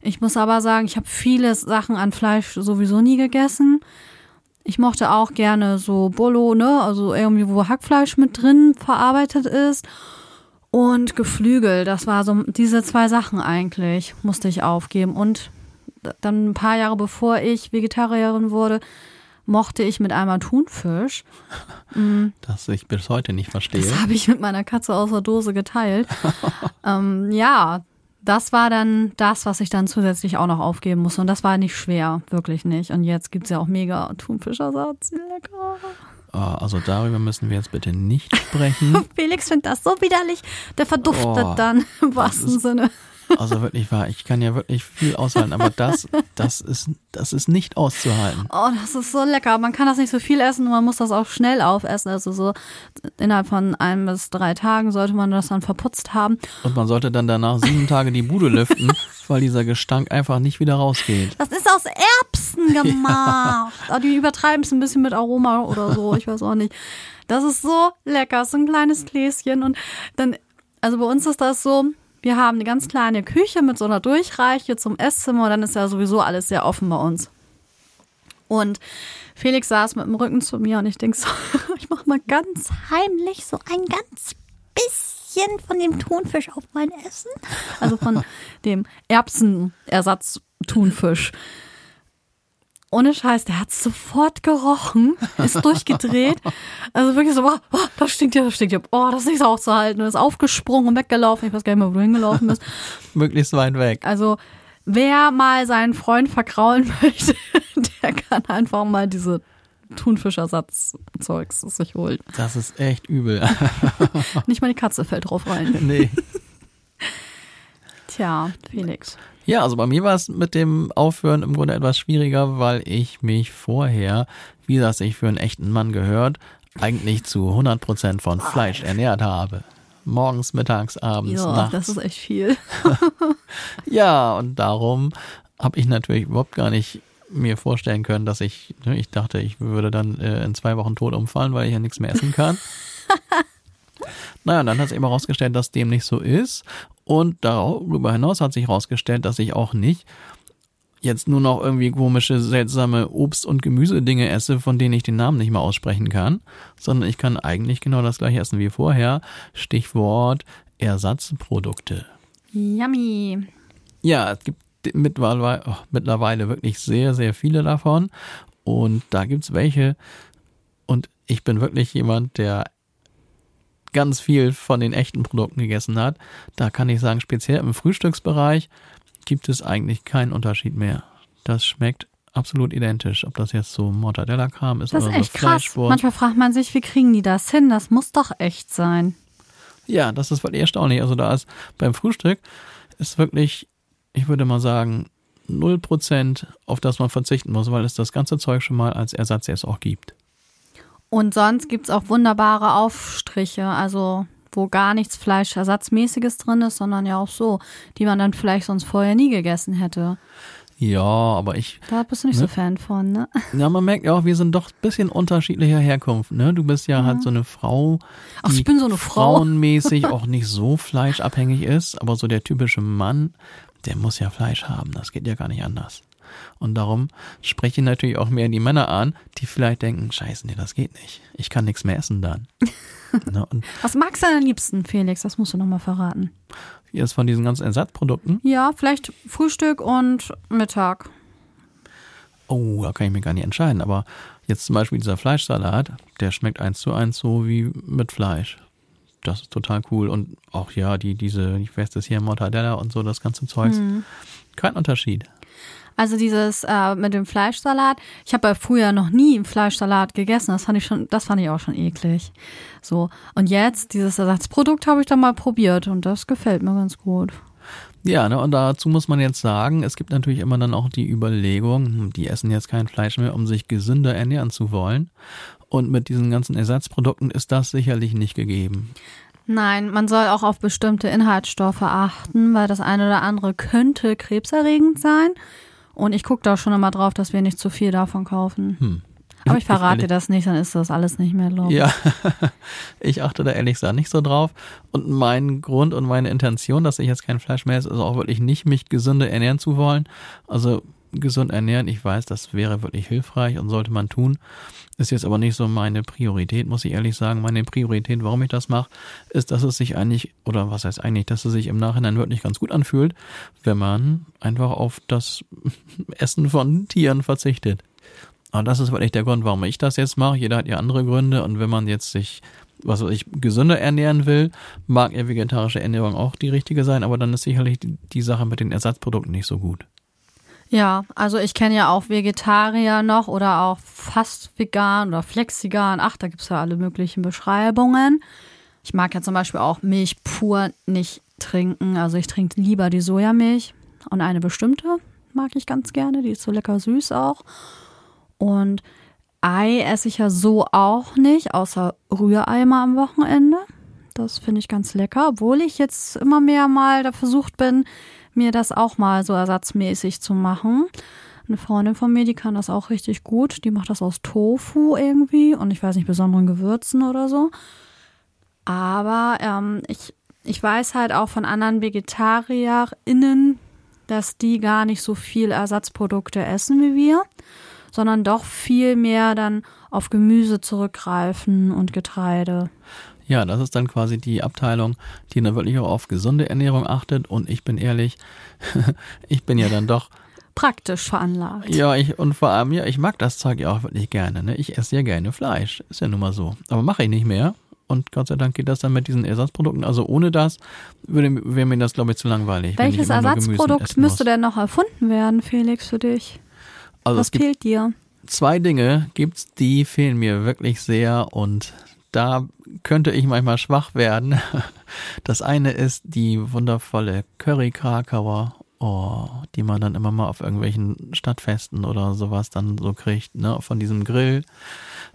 ich muss aber sagen, ich habe viele Sachen an Fleisch sowieso nie gegessen. Ich mochte auch gerne so Bolo, ne, also irgendwie, wo Hackfleisch mit drin verarbeitet ist. Und Geflügel, das war so diese zwei Sachen eigentlich, musste ich aufgeben. Und dann ein paar Jahre bevor ich Vegetarierin wurde, mochte ich mit einmal Thunfisch. Das ich bis heute nicht verstehe. Das habe ich mit meiner Katze aus der Dose geteilt. ähm, ja, das war dann das, was ich dann zusätzlich auch noch aufgeben musste. Und das war nicht schwer, wirklich nicht. Und jetzt gibt's ja auch mega Thunfischersatz. Lecker. Ah, also darüber müssen wir jetzt bitte nicht sprechen. Felix findet das so widerlich. Der verduftet Oh, dann im wahrsten Sinne. Also wirklich wahr, ich kann ja wirklich viel aushalten, aber das, das ist, das ist nicht auszuhalten. Oh, das ist so lecker. Man kann das nicht so viel essen, man muss das auch schnell aufessen. Also so innerhalb von ein bis drei Tagen sollte man das dann verputzt haben. Und man sollte dann danach sieben Tage die Bude lüften, weil dieser Gestank einfach nicht wieder rausgeht. Das ist aus Erbsen gemacht. Ja. Die übertreiben es ein bisschen mit Aroma oder so, ich weiß auch nicht. Das ist so lecker, so ein kleines Gläschen und dann, also bei uns ist das so, wir haben eine ganz kleine Küche mit so einer Durchreiche zum Esszimmer dann ist ja sowieso alles sehr offen bei uns. Und Felix saß mit dem Rücken zu mir und ich denke so, ich mache mal ganz heimlich so ein ganz bisschen von dem Thunfisch auf mein Essen. Also von dem Erbsenersatz-Thunfisch. Ohne Scheiß, der hat sofort gerochen, ist durchgedreht. Also wirklich so, oh, oh, das stinkt ja, das stinkt ja. Oh, das ist nicht so auszuhalten. Und ist aufgesprungen und weggelaufen. Ich weiß gar nicht mehr, wo du hingelaufen bist. Möglichst weit weg. Also, wer mal seinen Freund verkraulen möchte, der kann einfach mal diese Thunfischersatzzeugs sich holen. Das ist echt übel. nicht mal die Katze fällt drauf rein. Nee. Tja, Felix. Ja, also bei mir war es mit dem Aufhören im Grunde etwas schwieriger, weil ich mich vorher, wie das sich für einen echten Mann gehört, eigentlich zu 100 Prozent von Fleisch ernährt habe. Morgens, mittags, abends, ja, nachts. das ist echt viel. ja, und darum habe ich natürlich überhaupt gar nicht mir vorstellen können, dass ich, ne, ich dachte, ich würde dann äh, in zwei Wochen tot umfallen, weil ich ja nichts mehr essen kann. naja, und dann hat es eben herausgestellt, dass dem nicht so ist. Und darüber hinaus hat sich herausgestellt, dass ich auch nicht jetzt nur noch irgendwie komische, seltsame Obst- und Gemüsedinge esse, von denen ich den Namen nicht mehr aussprechen kann, sondern ich kann eigentlich genau das gleiche essen wie vorher. Stichwort Ersatzprodukte. Yummy. Ja, es gibt mittlerweile, oh, mittlerweile wirklich sehr, sehr viele davon. Und da gibt's welche. Und ich bin wirklich jemand, der ganz viel von den echten Produkten gegessen hat, da kann ich sagen, speziell im Frühstücksbereich gibt es eigentlich keinen Unterschied mehr. Das schmeckt absolut identisch, ob das jetzt so Mortadella-Kram ist das oder ist echt so krass. Manchmal fragt man sich, wie kriegen die das hin? Das muss doch echt sein. Ja, das ist wirklich erstaunlich. Also da ist beim Frühstück ist wirklich, ich würde mal sagen, 0% auf das man verzichten muss, weil es das ganze Zeug schon mal als Ersatz jetzt auch gibt. Und sonst gibt es auch wunderbare Aufstriche, also wo gar nichts Fleischersatzmäßiges drin ist, sondern ja auch so, die man dann vielleicht sonst vorher nie gegessen hätte. Ja, aber ich. Da bist du nicht ne? so Fan von, ne? Ja, man merkt ja auch, wir sind doch ein bisschen unterschiedlicher Herkunft, ne? Du bist ja, halt so eine Frau, Ach, ich bin so eine Frau. frauenmäßig auch nicht so fleischabhängig ist, aber so der typische Mann, der muss ja Fleisch haben. Das geht ja gar nicht anders. Und darum spreche ich natürlich auch mehr die Männer an, die vielleicht denken, scheiße, nee, das geht nicht. Ich kann nichts mehr essen dann. ne? Und Was magst du denn am liebsten, Felix? Das musst du nochmal verraten. jetzt von diesen ganzen Ersatzprodukten, Ja, vielleicht Frühstück und Mittag. oh, da kann ich mir gar nicht entscheiden. Aber jetzt zum Beispiel dieser Fleischsalat, der schmeckt eins zu eins so wie mit Fleisch. Das ist total cool. Und auch ja, die, diese, ich weiß das hier, Mortadella und so, das ganze Zeugs. Kein Unterschied. Also dieses äh, mit dem Fleischsalat. Ich habe früher noch nie Fleischsalat gegessen. Das fand ich schon, das fand ich auch schon eklig. So und jetzt dieses Ersatzprodukt habe ich dann mal probiert und das gefällt mir ganz gut. Ja, ne, und dazu muss man jetzt sagen, es gibt natürlich immer dann auch die Überlegung, die essen jetzt kein Fleisch mehr, um sich gesünder ernähren zu wollen. Und mit diesen ganzen Ersatzprodukten ist das sicherlich nicht gegeben. Nein, man soll auch auf bestimmte Inhaltsstoffe achten, weil das eine oder andere könnte krebserregend sein. Und ich gucke da schon immer drauf, dass wir nicht zu viel davon kaufen. Hm. Aber ich verrate dir das nicht, dann ist das alles nicht mehr los. Ja, ich achte da ehrlich gesagt nicht so drauf. Und mein Grund und meine Intention, dass ich jetzt kein Fleisch mehr esse, ist auch wirklich nicht, mich gesünder ernähren zu wollen. Also gesund ernähren, ich weiß, das wäre wirklich hilfreich und sollte man tun. Ist jetzt aber nicht so meine Priorität, muss ich ehrlich sagen. Meine Priorität, warum ich das mache, ist, dass es sich eigentlich, oder was heißt eigentlich, dass es sich im Nachhinein wirklich ganz gut anfühlt, wenn man einfach auf das Essen von Tieren verzichtet. Aber das ist wirklich der Grund, warum ich das jetzt mache. Jeder hat ja andere Gründe und wenn man jetzt sich, was weiß ich, gesünder ernähren will, mag ja vegetarische Ernährung auch die richtige sein, aber dann ist sicherlich die, die Sache mit den Ersatzprodukten nicht so gut. Ja, also ich kenne ja auch Vegetarier noch oder auch fast vegan oder flexigan. Ach, da gibt's ja alle möglichen Beschreibungen. Ich mag ja zum Beispiel auch Milch pur nicht trinken. Also ich trinke lieber die Sojamilch und eine bestimmte mag ich ganz gerne. Die ist so lecker süß auch. Und Ei esse ich ja so auch nicht, außer Rührei mal am Wochenende. Das finde ich ganz lecker, obwohl ich jetzt immer mehr mal da versucht bin, mir das auch mal so ersatzmäßig zu machen. Eine Freundin von mir, die kann das auch richtig gut. Die macht das aus Tofu irgendwie und ich weiß nicht, besonderen Gewürzen oder so. Aber ähm, ich, ich weiß halt auch von anderen VegetarierInnen, dass die gar nicht so viel Ersatzprodukte essen wie wir, sondern doch viel mehr dann auf Gemüse zurückgreifen und Getreide. Ja, das ist dann quasi die Abteilung, die dann wirklich auch auf gesunde Ernährung achtet. Und ich bin ehrlich, ich bin ja dann doch praktisch veranlagt. Ja, ich und vor allem, ja, ich mag das Zeug ja auch wirklich gerne. Ne? Ich esse ja gerne Fleisch. Ist ja nun mal so. Aber mache ich nicht mehr. Und Gott sei Dank geht das dann mit diesen Ersatzprodukten. Also ohne das würde wäre mir das, glaube ich, zu langweilig. Welches Ersatzprodukt müsste denn noch erfunden werden, Felix, für dich? Also Was fehlt dir? Zwei Dinge gibt's, die fehlen mir wirklich sehr und da könnte ich manchmal schwach werden. Das eine ist die wundervolle Curry Krakauer, oh, die man dann immer mal auf irgendwelchen Stadtfesten oder sowas dann so kriegt, ne, von diesem Grill.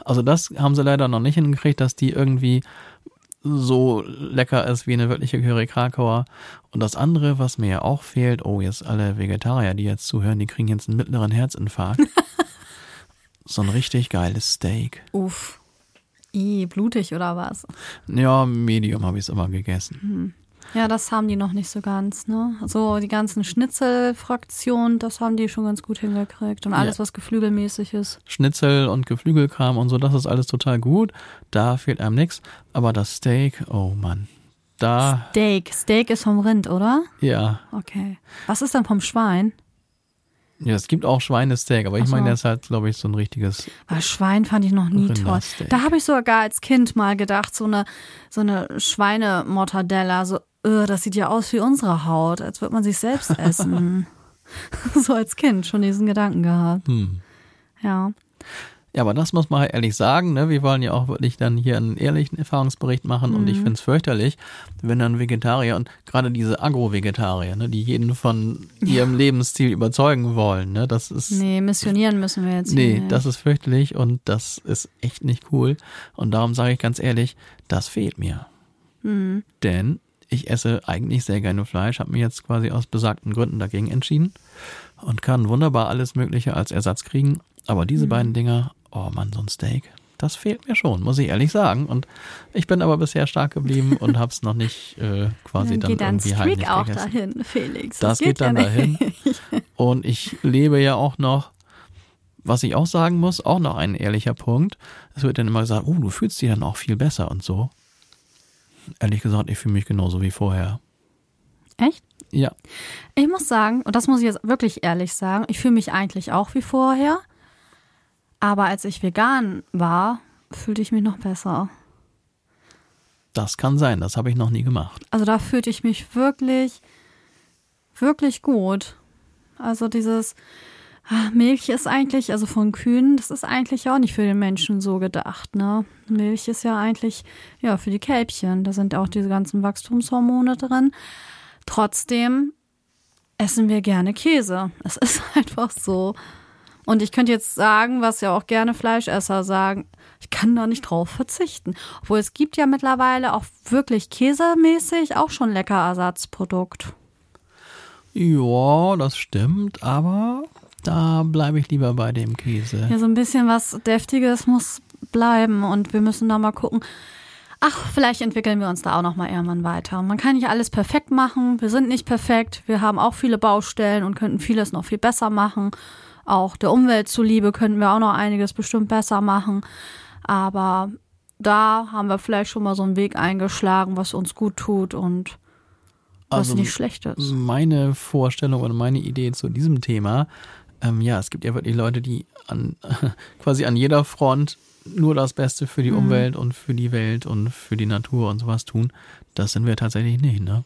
Also das haben sie leider noch nicht hingekriegt, dass die irgendwie so lecker ist wie eine wirkliche Curry Krakauer. Und das andere, was mir ja auch fehlt, oh, jetzt alle Vegetarier, die jetzt zuhören, die kriegen jetzt einen mittleren Herzinfarkt. so ein richtig geiles Steak. Uff. I, blutig oder was? Ja, Medium habe ich es immer gegessen. Hm. Ja, das haben die noch nicht so ganz, ne? So die ganzen Schnitzelfraktionen, das haben die schon ganz gut hingekriegt. Und alles, ja. was geflügelmäßig ist. Schnitzel und Geflügelkram und so, das ist alles total gut. Da fehlt einem nichts. Aber das Steak, oh Mann. Da. Steak. Steak ist vom Rind, oder? Ja. Okay. Was ist dann vom Schwein? Ja, es gibt auch Schweinesteak, aber ich so. meine, das ist halt, glaube ich, so ein richtiges. Aber Schwein fand ich noch nie toll. Da habe ich sogar als Kind mal gedacht, so eine, so eine Schweinemortadella, so, öh, das sieht ja aus wie unsere Haut, als würde man sich selbst essen. so als Kind schon diesen Gedanken gehabt. Hm. Ja. Ja, aber das muss man halt ehrlich sagen, ne? Wir wollen ja auch wirklich dann hier einen ehrlichen Erfahrungsbericht machen mhm. und ich mhm. finde es fürchterlich, wenn dann Vegetarier und gerade diese Agro-Vegetarier, ne, die jeden von ihrem ja. Lebensstil überzeugen wollen, ne? Das ist. Nee, missionieren müssen wir jetzt. Nee, nicht. das ist fürchterlich und das ist echt nicht cool. Und darum sage ich ganz ehrlich, das fehlt mir. Mhm. Denn ich esse eigentlich sehr gerne Fleisch, habe mir jetzt quasi aus besagten Gründen dagegen entschieden und kann wunderbar alles Mögliche als Ersatz kriegen. Aber diese mhm. beiden Dinger, oh Mann, so ein Steak, das fehlt mir schon, muss ich ehrlich sagen. Und ich bin aber bisher stark geblieben und habe es noch nicht äh, quasi dann, dann irgendwie heimlich auch gegessen. dahin, Felix. Das, das geht, geht, dann ja dahin. Und ich lebe ja auch noch, was ich auch sagen muss, auch noch ein ehrlicher Punkt. Es wird dann immer gesagt, oh, du fühlst dich dann auch viel besser und so. Ehrlich gesagt, ich fühle mich genauso wie vorher. Echt? Ja. Ich muss sagen, und das muss ich jetzt wirklich ehrlich sagen, ich fühle mich eigentlich auch wie vorher. Aber als ich vegan war, fühlte ich mich noch besser. Das kann sein, das habe ich noch nie gemacht. Also da fühlte ich mich wirklich, wirklich gut. Also dieses ah, Milch ist eigentlich, also von Kühen, das ist eigentlich auch nicht für den Menschen so gedacht, ne? Milch ist ja eigentlich, ja, für die Kälbchen. Da sind auch diese ganzen Wachstumshormone drin. Trotzdem essen wir gerne Käse. Es ist einfach so. Und ich könnte jetzt sagen, was ja auch gerne Fleischesser sagen, ich kann da nicht drauf verzichten. Obwohl es gibt ja mittlerweile auch wirklich käsemäßig auch schon lecker Ersatzprodukt. Ja, das stimmt, aber da bleibe ich lieber bei dem Käse. Ja, so ein bisschen was Deftiges muss bleiben und wir müssen da mal gucken. Ach, vielleicht entwickeln wir uns da auch noch mal irgendwann weiter. Man kann nicht alles perfekt machen. Wir sind nicht perfekt. Wir haben auch viele Baustellen und könnten vieles noch viel besser machen. Auch der Umwelt zuliebe könnten wir auch noch einiges bestimmt besser machen. Aber da haben wir vielleicht schon mal so einen Weg eingeschlagen, was uns gut tut und was also nicht schlecht ist. Meine Vorstellung oder meine Idee zu diesem Thema, ähm, ja, es gibt ja wirklich Leute, die an quasi an jeder Front nur das Beste für die mhm. Umwelt und für die Welt und für die Natur und sowas tun. Das sind wir tatsächlich nicht, ne?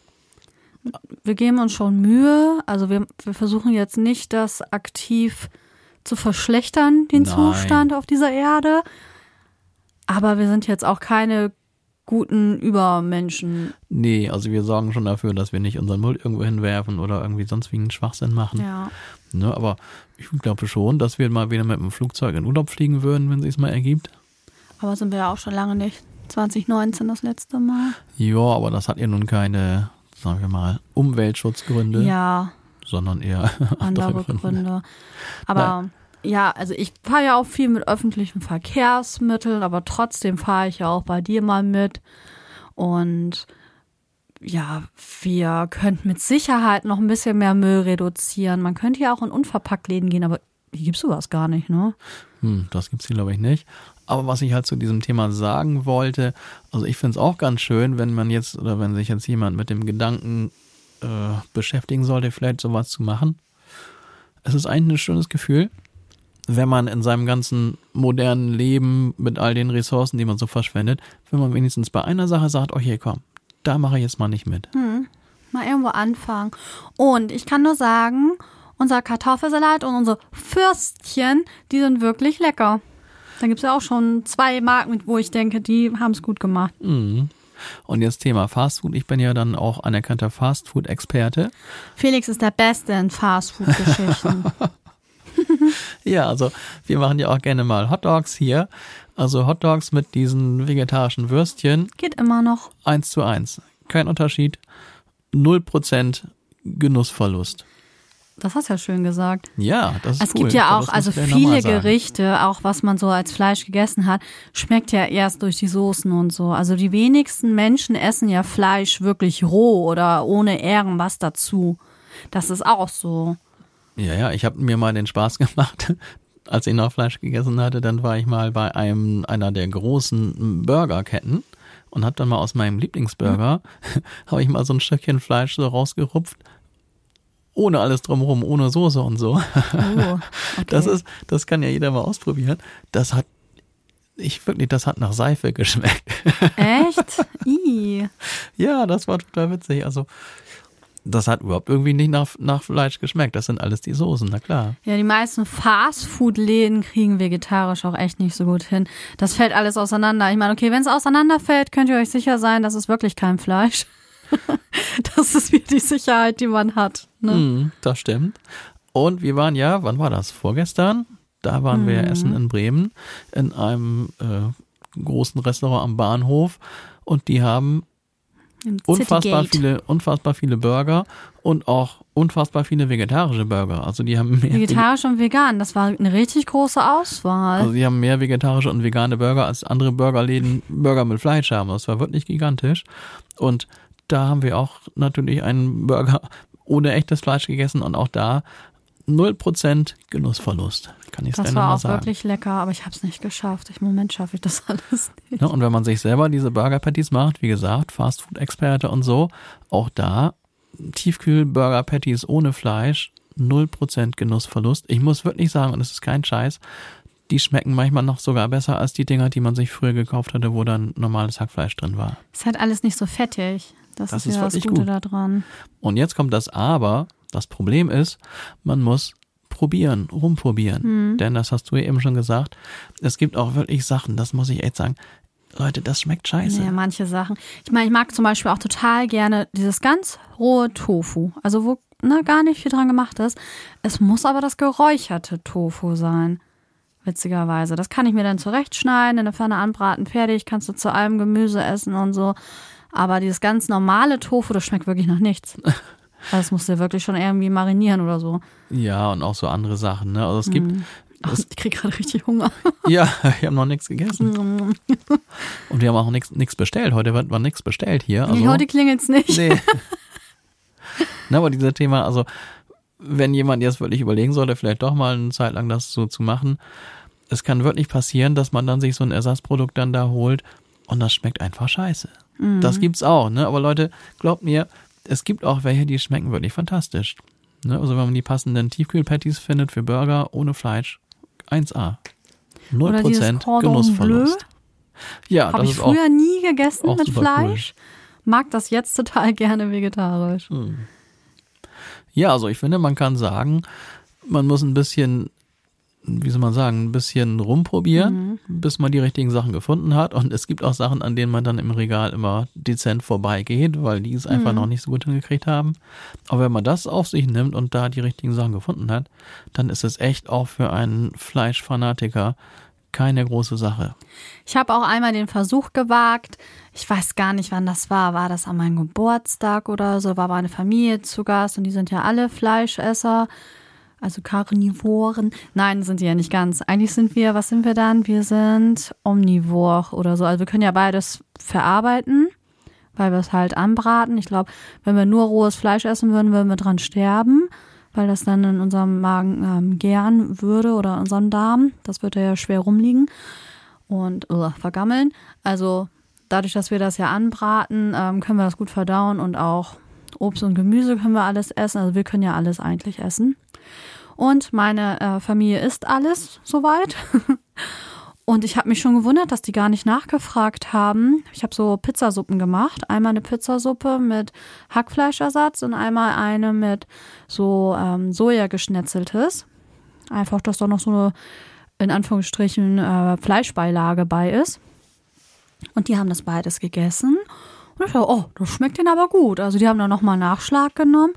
Wir geben uns schon Mühe. Also wir, wir versuchen jetzt nicht, das aktiv zu verschlechtern, den Nein. Zustand auf dieser Erde. Aber wir sind jetzt auch keine guten Übermenschen. Nee, also wir sorgen schon dafür, dass wir nicht unseren Müll irgendwo hinwerfen oder irgendwie sonst wie einen Schwachsinn machen. Ja. Ne, aber ich glaube schon, dass wir mal wieder mit dem Flugzeug in Urlaub fliegen würden, wenn es mal ergibt. Aber sind wir ja auch schon lange nicht. 2019 das letzte Mal. Ja, aber das hat ja nun keine, sagen wir mal, Umweltschutzgründe, Ja, sondern eher andere, andere Gründe. Gründe. Aber ja, also ich fahre ja auch viel mit öffentlichen Verkehrsmitteln, aber trotzdem fahre ich ja auch bei dir mal mit. Und ja, wir könnten mit Sicherheit noch ein bisschen mehr Müll reduzieren. Man könnte ja auch in Unverpacktläden gehen, aber hier gibt's sowas gar nicht, ne? Hm, das gibt's hier, glaube ich, nicht. Aber was ich halt zu diesem Thema sagen wollte, also ich finde es auch ganz schön, wenn man jetzt oder wenn sich jetzt jemand mit dem Gedanken äh, beschäftigen sollte, vielleicht sowas zu machen. Es ist eigentlich ein schönes Gefühl, wenn man in seinem ganzen modernen Leben mit all den Ressourcen, die man so verschwendet, wenn man wenigstens bei einer Sache sagt, oh hier komm, da mache ich jetzt mal nicht mit. Mal irgendwo anfangen. Und ich kann nur sagen, unser Kartoffelsalat und unsere Fürstchen, die sind wirklich lecker. Da gibt's ja auch schon zwei Marken, wo ich denke, die haben es gut gemacht. Mhm. Und jetzt Thema Fastfood. Ich bin ja dann auch anerkannter Fastfood-Experte. Felix ist der Beste in Fastfood-Geschichten. Ja, also wir machen ja auch gerne mal Hotdogs hier. Also Hotdogs mit diesen vegetarischen Würstchen. Geht immer noch. Eins zu eins. Kein Unterschied. Null Prozent Genussverlust. Das hast du ja schön gesagt. Ja, das ist Es cool. gibt ja auch, also viele. Gerichte, auch was man so als Fleisch gegessen hat, schmeckt ja erst durch die Soßen und so. Also die wenigsten Menschen essen ja Fleisch wirklich roh oder ohne irgendwas dazu. Das ist auch so. Ja, ja, ich habe mir mal den Spaß gemacht. Als ich noch Fleisch gegessen hatte, dann war ich mal bei einem einer der großen Burgerketten und habe dann mal aus meinem Lieblingsburger habe ich mal so ein Stückchen Fleisch so rausgerupft, ohne alles drumherum, ohne Soße und so. Oh, okay. Das ist, das kann ja jeder mal ausprobieren. Das hat, ich wirklich, das hat nach Seife geschmeckt. Echt? I. ja, das war total witzig. Also, das hat überhaupt irgendwie nicht nach, nach Fleisch geschmeckt. Das sind alles die Soßen, na klar. Ja, die meisten Fastfood-Läden kriegen vegetarisch auch echt nicht so gut hin. Das fällt alles auseinander. Ich meine, okay, wenn es auseinanderfällt, könnt ihr euch sicher sein, das ist wirklich kein Fleisch. das ist wieder die Sicherheit, die man hat. Ne? Mhm, das stimmt. Und wir waren ja, wann war das? Vorgestern? Da waren wir ja essen in Bremen in einem äh, großen Restaurant am Bahnhof und die haben unfassbar viele, unfassbar viele Burger und auch unfassbar viele vegetarische Burger. Also die haben mehr, Vegetarisch und vegan, das war eine richtig große Auswahl. also die haben mehr vegetarische und vegane Burger als andere Burgerläden Burger mit Fleisch haben. Das war wirklich gigantisch. Und da haben wir auch natürlich einen Burger ohne echtes Fleisch gegessen und auch da 0% Genussverlust. Kann ich es das dir war auch sagen. wirklich lecker, aber ich habe es nicht geschafft. Im Moment schaffe ich das alles nicht. Ne, und wenn man sich selber diese Burger Patties macht, wie gesagt, Fastfood-Experte und so, auch da Tiefkühl-Burger Patties ohne Fleisch, 0% Genussverlust. Ich muss wirklich sagen, und es ist kein Scheiß, die schmecken manchmal noch sogar besser als die Dinger, die man sich früher gekauft hatte, wo dann normales Hackfleisch drin war. Es hat alles nicht so fettig. Das, Das ist ja das Gute gut. daran. Und jetzt kommt das Aber. Das Problem ist, man muss probieren, rumprobieren. Denn das hast du ja eben schon gesagt. Es gibt auch wirklich Sachen, das muss ich echt sagen. Leute, das schmeckt scheiße. Ja, manche Sachen. Ich meine, ich mag zum Beispiel auch total gerne dieses ganz rohe Tofu. Also wo ne, gar nicht viel dran gemacht ist. Es muss aber das geräucherte Tofu sein. Witzigerweise. Das kann ich mir dann zurechtschneiden, in der Pfanne anbraten, fertig. Kannst du zu allem Gemüse essen und so. Aber dieses ganz normale Tofu, das schmeckt wirklich nach nichts. Also Das musst du wirklich schon irgendwie marinieren oder so. Ja, und auch so andere Sachen. Ne? Also es gibt, Ach, ich krieg gerade richtig Hunger. ja, wir haben noch nichts gegessen. Und wir haben auch nichts bestellt. Heute wird war nichts bestellt hier. Also, nee, heute klingelt's nicht. nee. Na, aber dieser Thema, also wenn jemand jetzt wirklich überlegen sollte, vielleicht doch mal eine Zeit lang das so zu machen, es kann wirklich passieren, dass man dann sich so ein Ersatzprodukt dann da holt und das schmeckt einfach scheiße. Das gibt's auch, ne? Aber Leute, glaubt mir, es gibt auch welche, die schmecken wirklich fantastisch. Ne? Also wenn man die passenden Tiefkühlpatties findet für Burger ohne Fleisch, 1A. 0% Oder dieses Cordon Genussverlust. Ja, Habe das ich ist auch früher nie gegessen auch mit Fleisch. Mag das jetzt total gerne vegetarisch. Ja, also ich finde, man kann sagen, man muss ein bisschen wie soll man sagen, ein bisschen rumprobieren, mhm. bis man die richtigen Sachen gefunden hat. Und es gibt auch Sachen, an denen man dann im Regal immer dezent vorbeigeht, weil die es einfach mhm. noch nicht so gut hingekriegt haben. Aber wenn man das auf sich nimmt und da die richtigen Sachen gefunden hat, dann ist es echt auch für einen Fleischfanatiker keine große Sache. Ich habe auch einmal den Versuch gewagt. Ich weiß gar nicht, wann das war. War das an meinem Geburtstag oder so? War meine Familie zu Gast und die sind ja alle Fleischesser also Karnivoren. Nein, sind sie ja nicht ganz. Eigentlich sind wir, was sind wir dann? Wir sind Omnivor oder so. Also wir können ja beides verarbeiten, weil wir es halt anbraten. Ich glaube, wenn wir nur rohes Fleisch essen würden, würden wir dran sterben, weil das dann in unserem Magen ähm, gären würde oder in unserem Darm. Das würde ja schwer rumliegen und uh, vergammeln. Also dadurch, dass wir das ja anbraten, ähm, können wir das gut verdauen und auch Obst und Gemüse können wir alles essen. Also wir können ja alles eigentlich essen. Und meine äh, Familie isst alles soweit. Und ich habe mich schon gewundert, dass die gar nicht nachgefragt haben. Ich habe so Pizzasuppen gemacht. Einmal eine Pizzasuppe mit Hackfleischersatz und einmal eine mit so ähm, Soja geschnetzeltes. Einfach, dass da noch so eine, in Anführungsstrichen, äh, Fleischbeilage bei ist. Und die haben das beides gegessen. Und ich dachte, oh, das schmeckt denen aber gut. Also die haben dann nochmal Nachschlag genommen.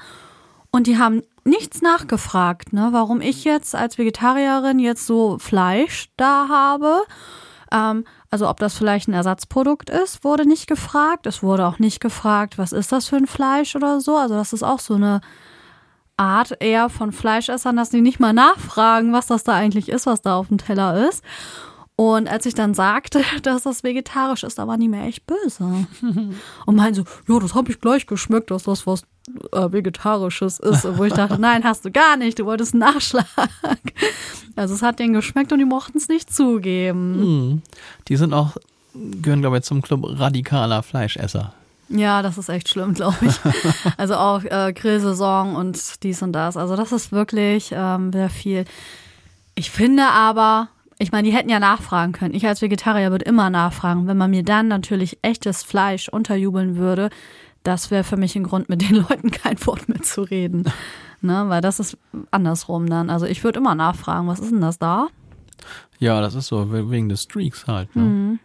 Und die haben nichts nachgefragt, ne, warum ich jetzt als Vegetarierin jetzt so Fleisch da habe. Ähm, also ob das vielleicht ein Ersatzprodukt ist, wurde nicht gefragt. Es wurde auch nicht gefragt, was ist das für ein Fleisch oder so. Also das ist auch so eine Art eher von Fleischessern, dass die nicht mal nachfragen, was das da eigentlich ist, was da auf dem Teller ist. Und als ich dann sagte, dass das vegetarisch ist, da waren die mir echt böse. Und meinen so, ja, das habe ich gleich geschmeckt, dass das was äh, Vegetarisches ist. Wo ich dachte, nein, hast du gar nicht, du wolltest einen Nachschlag. Also es hat denen geschmeckt und die mochten es nicht zugeben. Hm. Die sind auch, gehören, glaube ich, zum Club radikaler Fleischesser. Ja, das ist echt schlimm, glaube ich. Also auch äh, Grillsaison und dies und das. Also das ist wirklich ähm, sehr viel. Ich finde aber, ich meine, die hätten ja nachfragen können. Ich als Vegetarier würde immer nachfragen. Wenn man mir dann natürlich echtes Fleisch unterjubeln würde, das wäre für mich ein Grund, mit den Leuten kein Wort mehr zu reden. ne? Weil das ist andersrum dann. Also ich würde immer nachfragen, was ist denn das da? Ja, das ist so, wegen des Streaks halt. Ne? Mhm.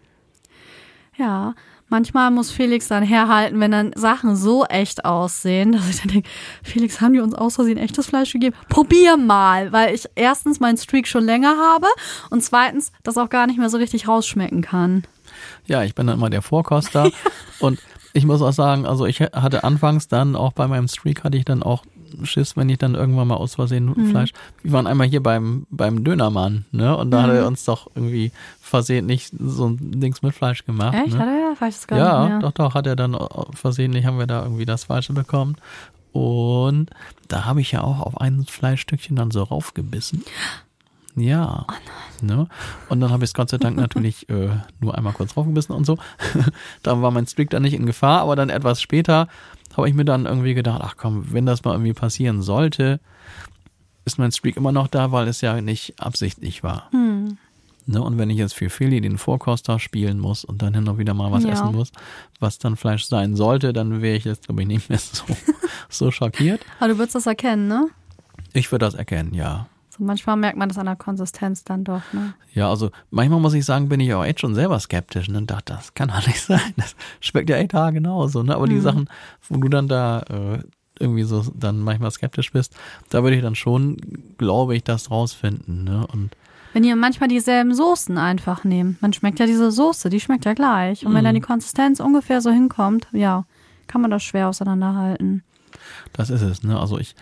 Ja, manchmal muss Felix dann herhalten, wenn dann Sachen so echt aussehen, dass ich dann denke, Felix, haben die uns aus Versehen echtes Fleisch gegeben? Probier mal, weil ich erstens meinen Streak schon länger habe und zweitens das auch gar nicht mehr so richtig rausschmecken kann. Ja, ich bin dann immer der Vorkoster und ich muss auch sagen, also ich hatte anfangs dann auch bei meinem Streak hatte ich dann auch Schiss, wenn ich dann irgendwann mal aus Versehen mhm. Fleisch. Wir waren einmal hier beim, beim Dönermann, ne? Und da mhm. hat er mhm. uns doch irgendwie versehentlich so ein Dings mit Fleisch gemacht. Echt? Ne? Hat er? Weiß ich gar ja, nicht mehr. doch, doch, hat er dann versehentlich haben wir da irgendwie das Falsche bekommen. Und da habe ich ja auch auf ein Fleischstückchen dann so raufgebissen. Ja. Oh ne? Und dann habe ich es Gott sei Dank natürlich äh, nur einmal kurz draufgebissen und so. da war mein Streak dann nicht in Gefahr, aber dann etwas später habe ich mir dann irgendwie gedacht, ach komm, wenn das mal irgendwie passieren sollte, ist mein Streak immer noch da, weil es ja nicht absichtlich war. Hm. Ne, und wenn ich jetzt für Philly den Vorkoster spielen muss und dann hin und wieder mal was ja. essen muss, was dann Fleisch sein sollte, dann wäre ich jetzt, glaube ich, nicht mehr so, so schockiert. Aber du würdest das erkennen, ne? Ich würde das erkennen, ja. So manchmal merkt man das an der Konsistenz dann doch, ne? Ja, also manchmal muss ich sagen, bin ich auch echt schon selber skeptisch ne? und dachte, das kann doch nicht sein. Das schmeckt ja echt genauso, ne? Aber mhm. die Sachen, wo du dann da äh, irgendwie so dann manchmal skeptisch bist, da würde ich dann schon, glaube ich, das rausfinden, ne? Und wenn ihr manchmal dieselben Soßen einfach nehmt, man schmeckt ja diese Soße, die schmeckt ja gleich. Und mhm. wenn dann die Konsistenz ungefähr so hinkommt, ja, kann man das schwer auseinanderhalten. Das ist es, ne? Also ich,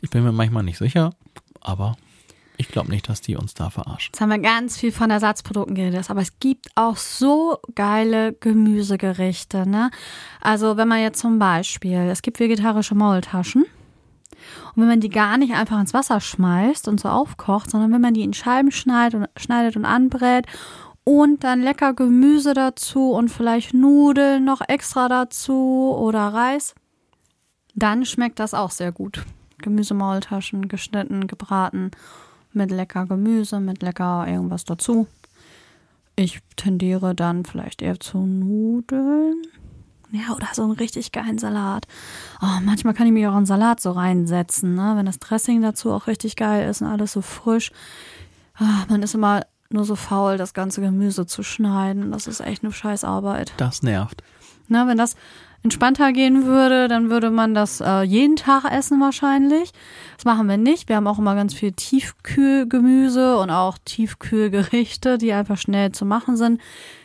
ich bin mir manchmal nicht sicher, aber ich glaube nicht, dass die uns da verarschen. Jetzt haben wir ganz viel von Ersatzprodukten geredet, aber es gibt auch so geile Gemüsegerichte. Ne? Also wenn man jetzt zum Beispiel, es gibt vegetarische Maultaschen. Und wenn man die gar nicht einfach ins Wasser schmeißt und so aufkocht, sondern wenn man die in Scheiben schneidet und, schneidet und anbrät und dann lecker Gemüse dazu und vielleicht Nudeln noch extra dazu oder Reis, dann schmeckt das auch sehr gut. Gemüsemaultaschen, geschnitten, gebraten mit lecker Gemüse, mit lecker irgendwas dazu. Ich tendiere dann vielleicht eher zu Nudeln. Ja, oder so einen richtig geilen Salat. Oh, manchmal kann ich mich auch einen Salat so reinsetzen, ne? wenn das Dressing dazu auch richtig geil ist und alles so frisch. ah, man ist immer nur so faul, das ganze Gemüse zu schneiden. Das ist echt eine Scheißarbeit. Das nervt. Na, wenn das entspannter gehen würde, dann würde man das äh, jeden Tag essen wahrscheinlich. Das machen wir nicht. Wir haben auch immer ganz viel Tiefkühlgemüse und auch Tiefkühlgerichte, die einfach schnell zu machen sind.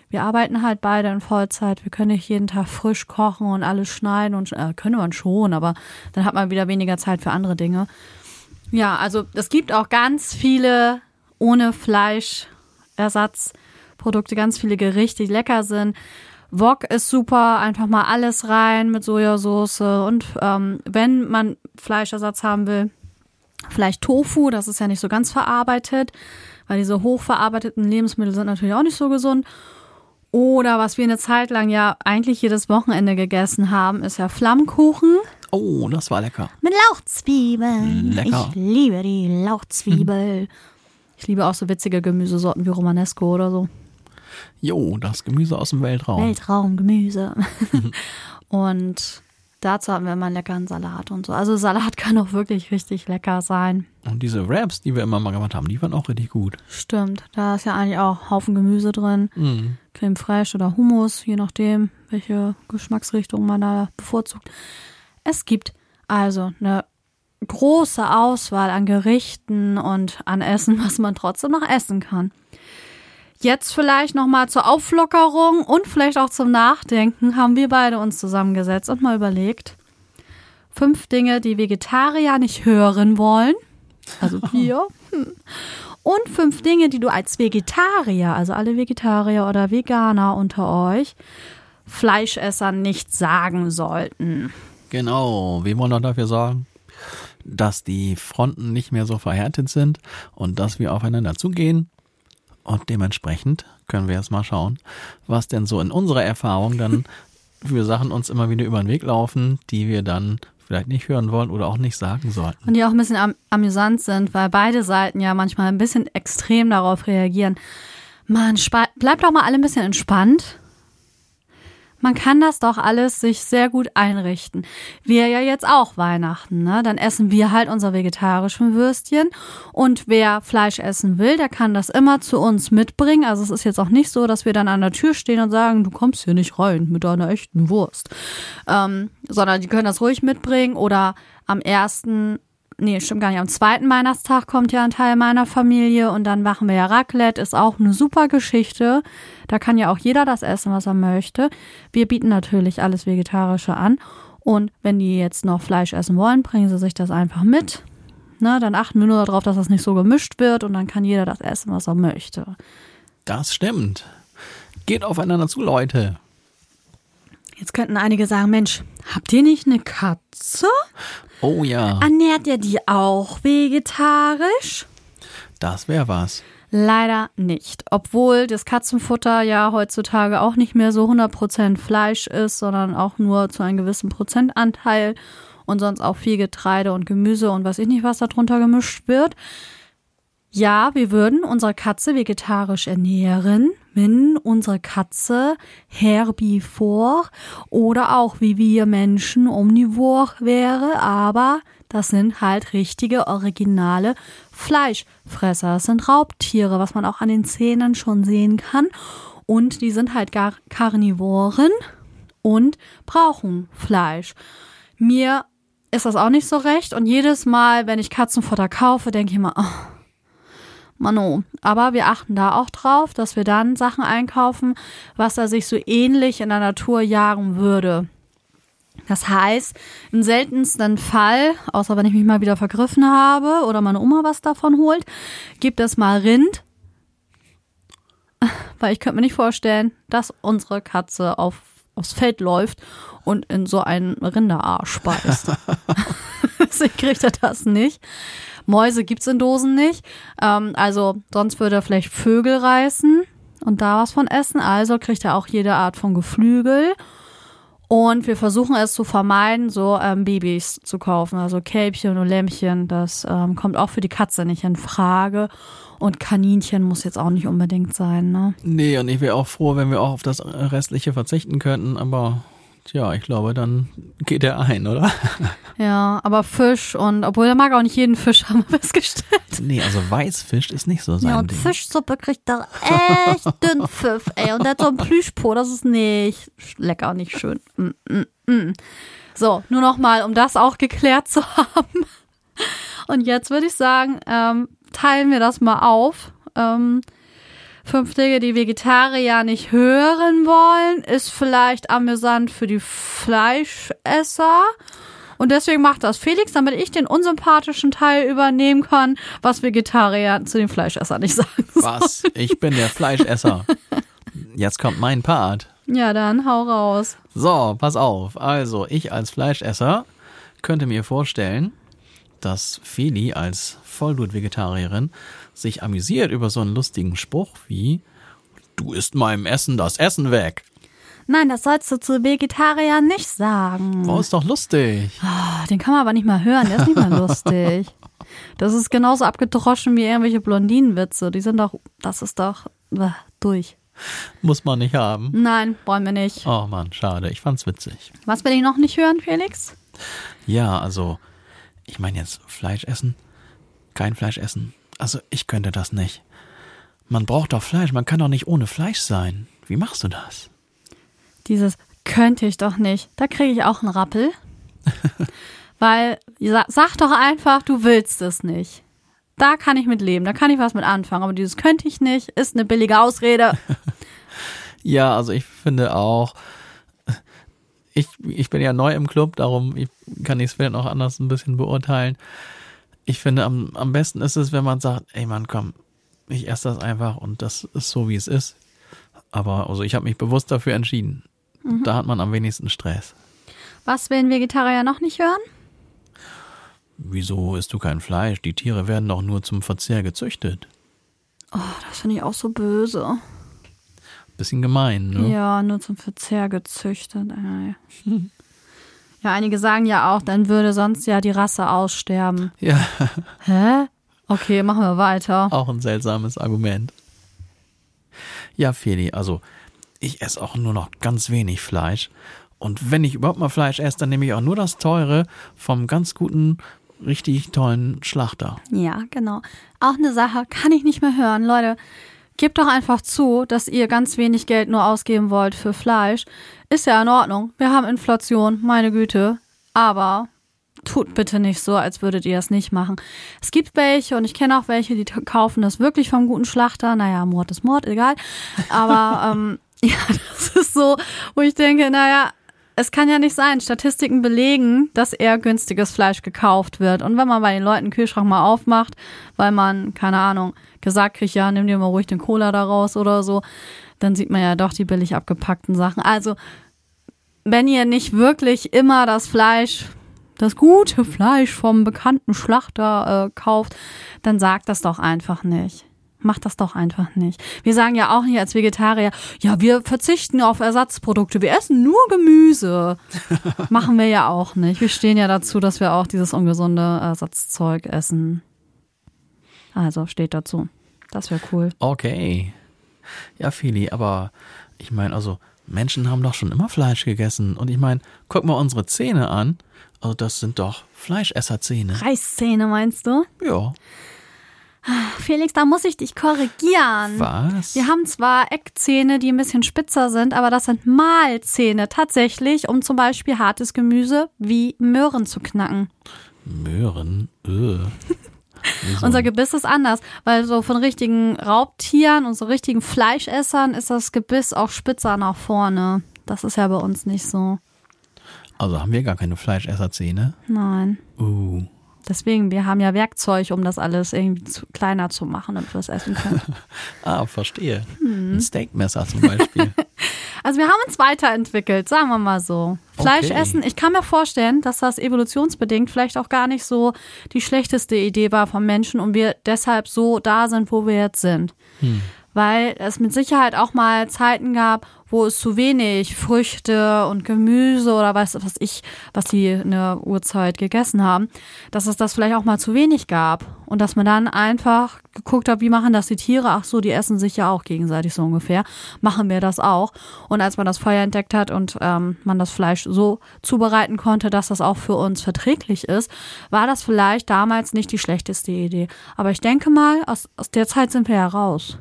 Wir arbeiten halt beide in Vollzeit. Wir können nicht jeden Tag frisch kochen und alles schneiden und äh, können man schon, aber dann hat man wieder weniger Zeit für andere Dinge. Ja, also es gibt auch ganz viele ohne Fleischersatzprodukte, ganz viele Gerichte, die lecker sind. Wok ist super, einfach mal alles rein mit Sojasauce und ähm, wenn man Fleischersatz haben will, vielleicht Tofu, das ist ja nicht so ganz verarbeitet, weil diese hochverarbeiteten Lebensmittel sind natürlich auch nicht so gesund. Oder was wir eine Zeit lang ja eigentlich jedes Wochenende gegessen haben, ist ja Flammkuchen. Oh, das war lecker. Mit Lauchzwiebeln. Lecker. Ich liebe die Lauchzwiebel. Ich liebe auch so witzige Gemüsesorten wie Romanesco oder so. Jo, das Gemüse aus dem Weltraum. Weltraumgemüse. und dazu haben wir immer einen leckeren Salat und so. Also Salat kann auch wirklich richtig lecker sein. Und diese Wraps, die wir immer mal gemacht haben, die waren auch richtig gut. Stimmt, da ist ja eigentlich auch Haufen Gemüse drin. Mhm. Creme fraiche oder Hummus, je nachdem, welche Geschmacksrichtung man da bevorzugt. Es gibt also eine große Auswahl an Gerichten und an Essen, was man trotzdem noch essen kann. Jetzt vielleicht noch mal zur Auflockerung und vielleicht auch zum Nachdenken haben wir beide uns zusammengesetzt und mal überlegt. Fünf Dinge, die Vegetarier nicht hören wollen. Also wir. Hm. Und fünf Dinge, die du als Vegetarier, also alle Vegetarier oder Veganer unter euch, Fleischessern nicht sagen sollten. Genau, wir wollen doch dafür sorgen, dass die Fronten nicht mehr so verhärtet sind und dass wir aufeinander zugehen. Und dementsprechend können wir jetzt mal schauen, was denn so in unserer Erfahrung dann für Sachen uns immer wieder über den Weg laufen, die wir dann vielleicht nicht hören wollen oder auch nicht sagen sollten. Und die auch ein bisschen am amüsant sind, weil beide Seiten ja manchmal ein bisschen extrem darauf reagieren. Man, bleibt doch mal alle ein bisschen entspannt. Man kann das doch alles sich sehr gut einrichten. Wir ja jetzt auch Weihnachten, ne? Dann essen wir halt unser vegetarischen Würstchen. Und wer Fleisch essen will, der kann das immer zu uns mitbringen. Also es ist jetzt auch nicht so, dass wir dann an der Tür stehen und sagen, du kommst hier nicht rein mit deiner echten Wurst. Ähm, sondern die können das ruhig mitbringen oder am ersten nee, stimmt gar nicht. Am zweiten Weihnachtstag kommt ja ein Teil meiner Familie und dann machen wir ja Raclette, ist auch eine super Geschichte. Da kann ja auch jeder das essen, was er möchte. Wir bieten natürlich alles Vegetarische an. Und wenn die jetzt noch Fleisch essen wollen, bringen sie sich das einfach mit. Na, dann achten wir nur darauf, dass das nicht so gemischt wird und dann kann jeder das essen, was er möchte. Das stimmt. Geht aufeinander zu, Leute. Jetzt könnten einige sagen, Mensch, habt ihr nicht eine Katze? Oh ja. Ernährt ihr die auch vegetarisch? Das wäre was. Leider nicht. Obwohl das Katzenfutter ja heutzutage auch nicht mehr so 100% Fleisch ist, sondern auch nur zu einem gewissen Prozentanteil und sonst auch viel Getreide und Gemüse und weiß ich nicht, was darunter gemischt wird. Ja, wir würden unsere Katze vegetarisch ernähren, wenn unsere Katze herbivor oder auch wie wir Menschen omnivor wäre, aber das sind halt richtige, originale Fleischfresser. Das sind Raubtiere, was man auch an den Zähnen schon sehen kann. Und die sind halt gar Karnivoren und brauchen Fleisch. Mir ist das auch nicht so recht. Und jedes Mal, wenn ich Katzenfutter kaufe, denke ich immer, oh, Mano. Aber wir achten da auch drauf, dass wir dann Sachen einkaufen, was er sich so ähnlich in der Natur jagen würde. Das heißt, im seltensten Fall, außer wenn ich mich mal wieder vergriffen habe oder meine Oma was davon holt, gibt es mal Rind. Weil ich könnte mir nicht vorstellen, dass unsere Katze auf, aufs Feld läuft und in so einen Rinderarsch speist. Deswegen kriegt er das nicht. Mäuse gibt's in Dosen nicht. Ähm, also sonst würde er vielleicht Vögel reißen und da was von essen. Also kriegt er auch jede Art von Geflügel. Und wir versuchen es zu vermeiden, so ähm, Babys zu kaufen, also Kälbchen und Lämmchen. Das ähm, kommt auch für die Katze nicht in Frage. Und Kaninchen muss jetzt auch nicht unbedingt sein, ne? Nee, und ich wäre auch froh, wenn wir auch auf das Restliche verzichten könnten, aber Tja, ich glaube, dann geht er ein, oder? Ja, aber Fisch und obwohl er mag auch nicht jeden Fisch, haben wir festgestellt. Nee, also Weißfisch ist nicht so sein Ja, und Ding. Fischsuppe kriegt er echt dünn Pfiff, ey. Und der hat so ein Plüschpo, das ist nicht lecker, nicht schön. Mm, mm, mm. So, nur noch mal, um das auch geklärt zu haben. Und jetzt würde ich sagen, ähm, teilen wir das mal auf. Ähm, fünf Dinge, die Vegetarier nicht hören wollen, ist vielleicht amüsant für die Fleischesser. Und deswegen macht das Felix, damit ich den unsympathischen Teil übernehmen kann, was Vegetarier zu den Fleischessern nicht sagen. Was? Ich bin der Fleischesser. Jetzt kommt mein Part. Ja, dann hau raus. So, pass auf. Also, ich als Fleischesser könnte mir vorstellen, dass Feli als Vollblut-Vegetarierin sich amüsiert über so einen lustigen Spruch wie Du isst meinem Essen das Essen weg. Nein, das sollst du zu Vegetariern nicht sagen. Oh, ist doch lustig. Ah, Den kann man aber nicht mal hören, der ist nicht mal lustig. Das ist genauso abgedroschen wie irgendwelche Blondinenwitze. Die sind doch, das ist doch äh, durch. Muss man nicht haben. Nein, wollen wir nicht. Oh Mann, schade. Ich fand's witzig. Was will ich noch nicht hören, Felix? Ja, also, ich meine jetzt Fleisch essen, kein Fleisch essen. Also, ich könnte das nicht. Man braucht doch Fleisch, man kann doch nicht ohne Fleisch sein. Wie machst du das? Dieses könnte ich doch nicht. Da kriege ich auch einen Rappel. Weil, sa- sag doch einfach, du willst es nicht. Da kann ich mit leben, da kann ich was mit anfangen. Aber dieses könnte ich nicht, ist eine billige Ausrede. Ja, also ich finde auch, ich, ich bin ja neu im Club, darum ich, kann ich es vielleicht noch anders ein bisschen beurteilen. Ich finde, am, am besten ist es, wenn man sagt, ey Mann, komm, ich esse das einfach und das ist so, wie es ist. Aber also ich habe mich bewusst dafür entschieden. Da hat man am wenigsten Stress. Was will ein Vegetarier noch nicht hören? Wieso isst du kein Fleisch? Die Tiere werden doch nur zum Verzehr gezüchtet. Oh, das finde ich auch so böse. Bisschen gemein, ne? Ja, nur zum Verzehr gezüchtet. Ey. Ja, einige sagen ja auch, dann würde sonst ja die Rasse aussterben. Ja, Hä? Okay, machen wir weiter. auch ein seltsames Argument. Ja, Feli, also ich esse auch nur noch ganz wenig Fleisch. Und wenn ich überhaupt mal Fleisch esse, dann nehme ich auch nur das teure vom ganz guten, richtig tollen Schlachter. Ja, genau. Auch eine Sache, kann ich nicht mehr hören. Leute, gebt doch einfach zu, dass ihr ganz wenig Geld nur ausgeben wollt für Fleisch. Ist ja in Ordnung. Wir haben Inflation, meine Güte. Aber tut bitte nicht so, als würdet ihr das nicht machen. Es gibt welche und ich kenne auch welche, die kaufen das wirklich vom guten Schlachter. Naja, Mord ist Mord, egal. Aber ähm, ja, das ist so, wo ich denke, naja, es kann ja nicht sein. Statistiken belegen, dass eher günstiges Fleisch gekauft wird. Und wenn man bei den Leuten den Kühlschrank mal aufmacht, weil man, keine Ahnung, gesagt kriegt, ja, nimm dir mal ruhig den Cola da raus oder so, dann sieht man ja doch die billig abgepackten Sachen. Also, wenn ihr nicht wirklich immer das Fleisch, das gute Fleisch vom bekannten Schlachter äh, kauft, dann sagt das doch einfach nicht. Macht das doch einfach nicht. Wir sagen ja auch nicht als Vegetarier, ja, wir verzichten auf Ersatzprodukte, wir essen nur Gemüse. Machen wir ja auch nicht. Wir stehen ja dazu, dass wir auch dieses ungesunde Ersatzzeug essen. Also steht dazu. Das wäre cool. Okay. Ja, Feli, aber ich meine, also Menschen haben doch schon immer Fleisch gegessen. Und ich meine, guck mal unsere Zähne an. Also das sind doch Fleischesserzähne. Reißzähne meinst du? Ja. Felix, da muss ich dich korrigieren. Was? Wir haben zwar Eckzähne, die ein bisschen spitzer sind, aber das sind Mahlzähne tatsächlich, um zum Beispiel hartes Gemüse wie Möhren zu knacken. Möhren. Öh. Unser Gebiss ist anders, weil so von richtigen Raubtieren und so richtigen Fleischessern ist das Gebiss auch spitzer nach vorne. Das ist ja bei uns nicht so. Also haben wir gar keine Fleischesserzähne. Nein. Uh. Deswegen, wir haben ja Werkzeug, um das alles irgendwie zu, kleiner zu machen, damit wir es essen können. Ah, verstehe. Hm. Ein Steakmesser zum Beispiel. Also wir haben uns weiterentwickelt, sagen wir mal so. Fleisch Okay. essen, ich kann mir vorstellen, dass das evolutionsbedingt vielleicht auch gar nicht so die schlechteste Idee war vom Menschen und wir deshalb so da sind, wo wir jetzt sind. Weil es mit Sicherheit auch mal Zeiten gab, wo es zu wenig Früchte und Gemüse oder was, was ich, was sie in der Uhrzeit gegessen haben, dass es das vielleicht auch mal zu wenig gab. Und dass man dann einfach geguckt hat, wie machen das die Tiere? Ach so, die essen sich ja auch gegenseitig so ungefähr. Machen wir das auch. Und als man das Feuer entdeckt hat und ähm, man das Fleisch so zubereiten konnte, dass das auch für uns verträglich ist, war das vielleicht damals nicht die schlechteste Idee. Aber ich denke mal, aus, aus der Zeit sind wir ja raus.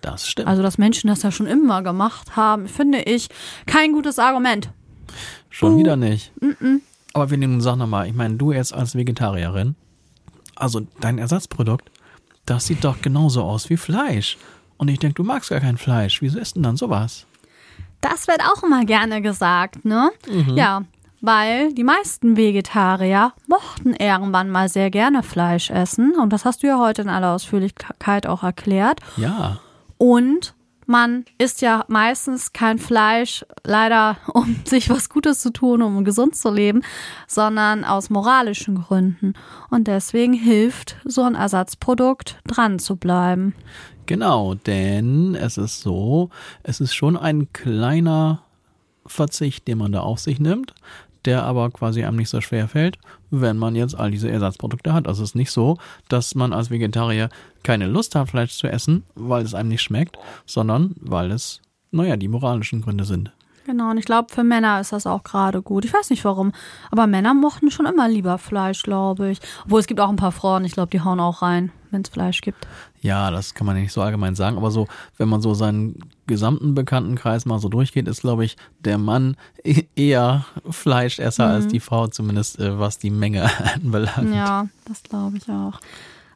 Das stimmt. Also, dass Menschen das ja schon immer gemacht haben, finde ich kein gutes Argument. Schon wieder nicht. Aber wir nehmen, sag nochmal, ich meine, du jetzt als Vegetarierin, also dein Ersatzprodukt, das sieht doch genauso aus wie Fleisch. Und ich denke, du magst gar kein Fleisch. Wieso isst denn dann sowas? Das wird auch immer gerne gesagt, ne? Ja, weil die meisten Vegetarier mochten irgendwann mal sehr gerne Fleisch essen. Und das hast du ja heute in aller Ausführlichkeit auch erklärt. Ja. Und man isst ja meistens kein Fleisch, leider um sich was Gutes zu tun, um gesund zu leben, sondern aus moralischen Gründen. Und deswegen hilft so ein Ersatzprodukt dran zu bleiben. Genau, denn es ist so, es ist schon ein kleiner Verzicht, den man da auf sich nimmt, der aber quasi einem nicht so schwer fällt, wenn man jetzt all diese Ersatzprodukte hat. Also es ist nicht so, dass man als Vegetarier keine Lust hat, Fleisch zu essen, weil es einem nicht schmeckt, sondern weil es, naja, die moralischen Gründe sind. Genau, und ich glaube, für Männer ist das auch gerade gut. Ich weiß nicht warum, aber Männer mochten schon immer lieber Fleisch, glaube ich. Obwohl es gibt auch ein paar Frauen, ich glaube, die hauen auch rein, wenn es Fleisch gibt. Ja, das kann man nicht so allgemein sagen, aber so, wenn man so seinen gesamten Bekanntenkreis mal so durchgeht, ist, glaube ich, der Mann e- eher Fleischesser als die Frau, zumindest äh, was die Menge anbelangt. Ja, das glaube ich auch.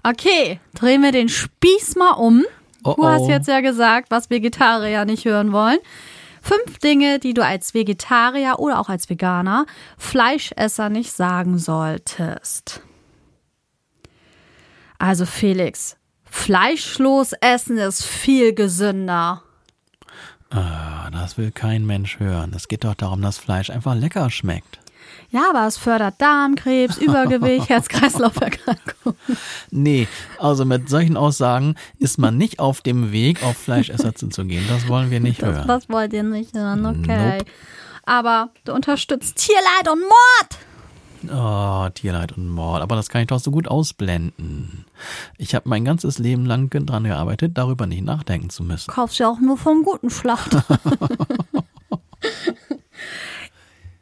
Okay, drehen wir den Spieß mal um. Oh, Du hast oh. jetzt ja gesagt, was Vegetarier nicht hören wollen. Fünf Dinge, die du als Vegetarier oder auch als Veganer Fleischesser nicht sagen solltest. Also Felix, fleischlos essen ist viel gesünder. Ah, das will kein Mensch hören. Es geht doch darum, dass Fleisch einfach lecker schmeckt. Ja, aber es fördert Darmkrebs, Übergewicht, Herz-Kreislauf-Erkrankungen. Nee, also mit solchen Aussagen ist man nicht auf dem Weg, auf Fleischesser zuzugehen. Das wollen wir nicht Das, hören. das wollt ihr nicht hören, okay. Nope. Aber du unterstützt Tierleid und Mord. Oh, Tierleid und Mord. Aber das kann ich doch so gut ausblenden. Ich habe mein ganzes Leben lang dran gearbeitet, darüber nicht nachdenken zu müssen. Kaufst ja auch nur vom guten Schlachter.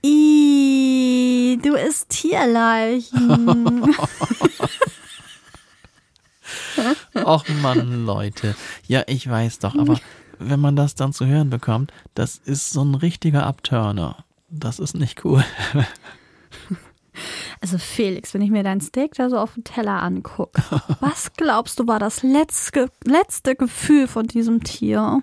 Ih, du isst Tierleichen. Och Mann, Leute. Ja, ich weiß doch, aber wenn man das dann zu hören bekommt, das ist so ein richtiger Abturner. Das ist nicht cool. Also Felix, wenn ich mir dein Steak da so auf dem Teller angucke, was glaubst du war das letzte, letzte Gefühl von diesem Tier?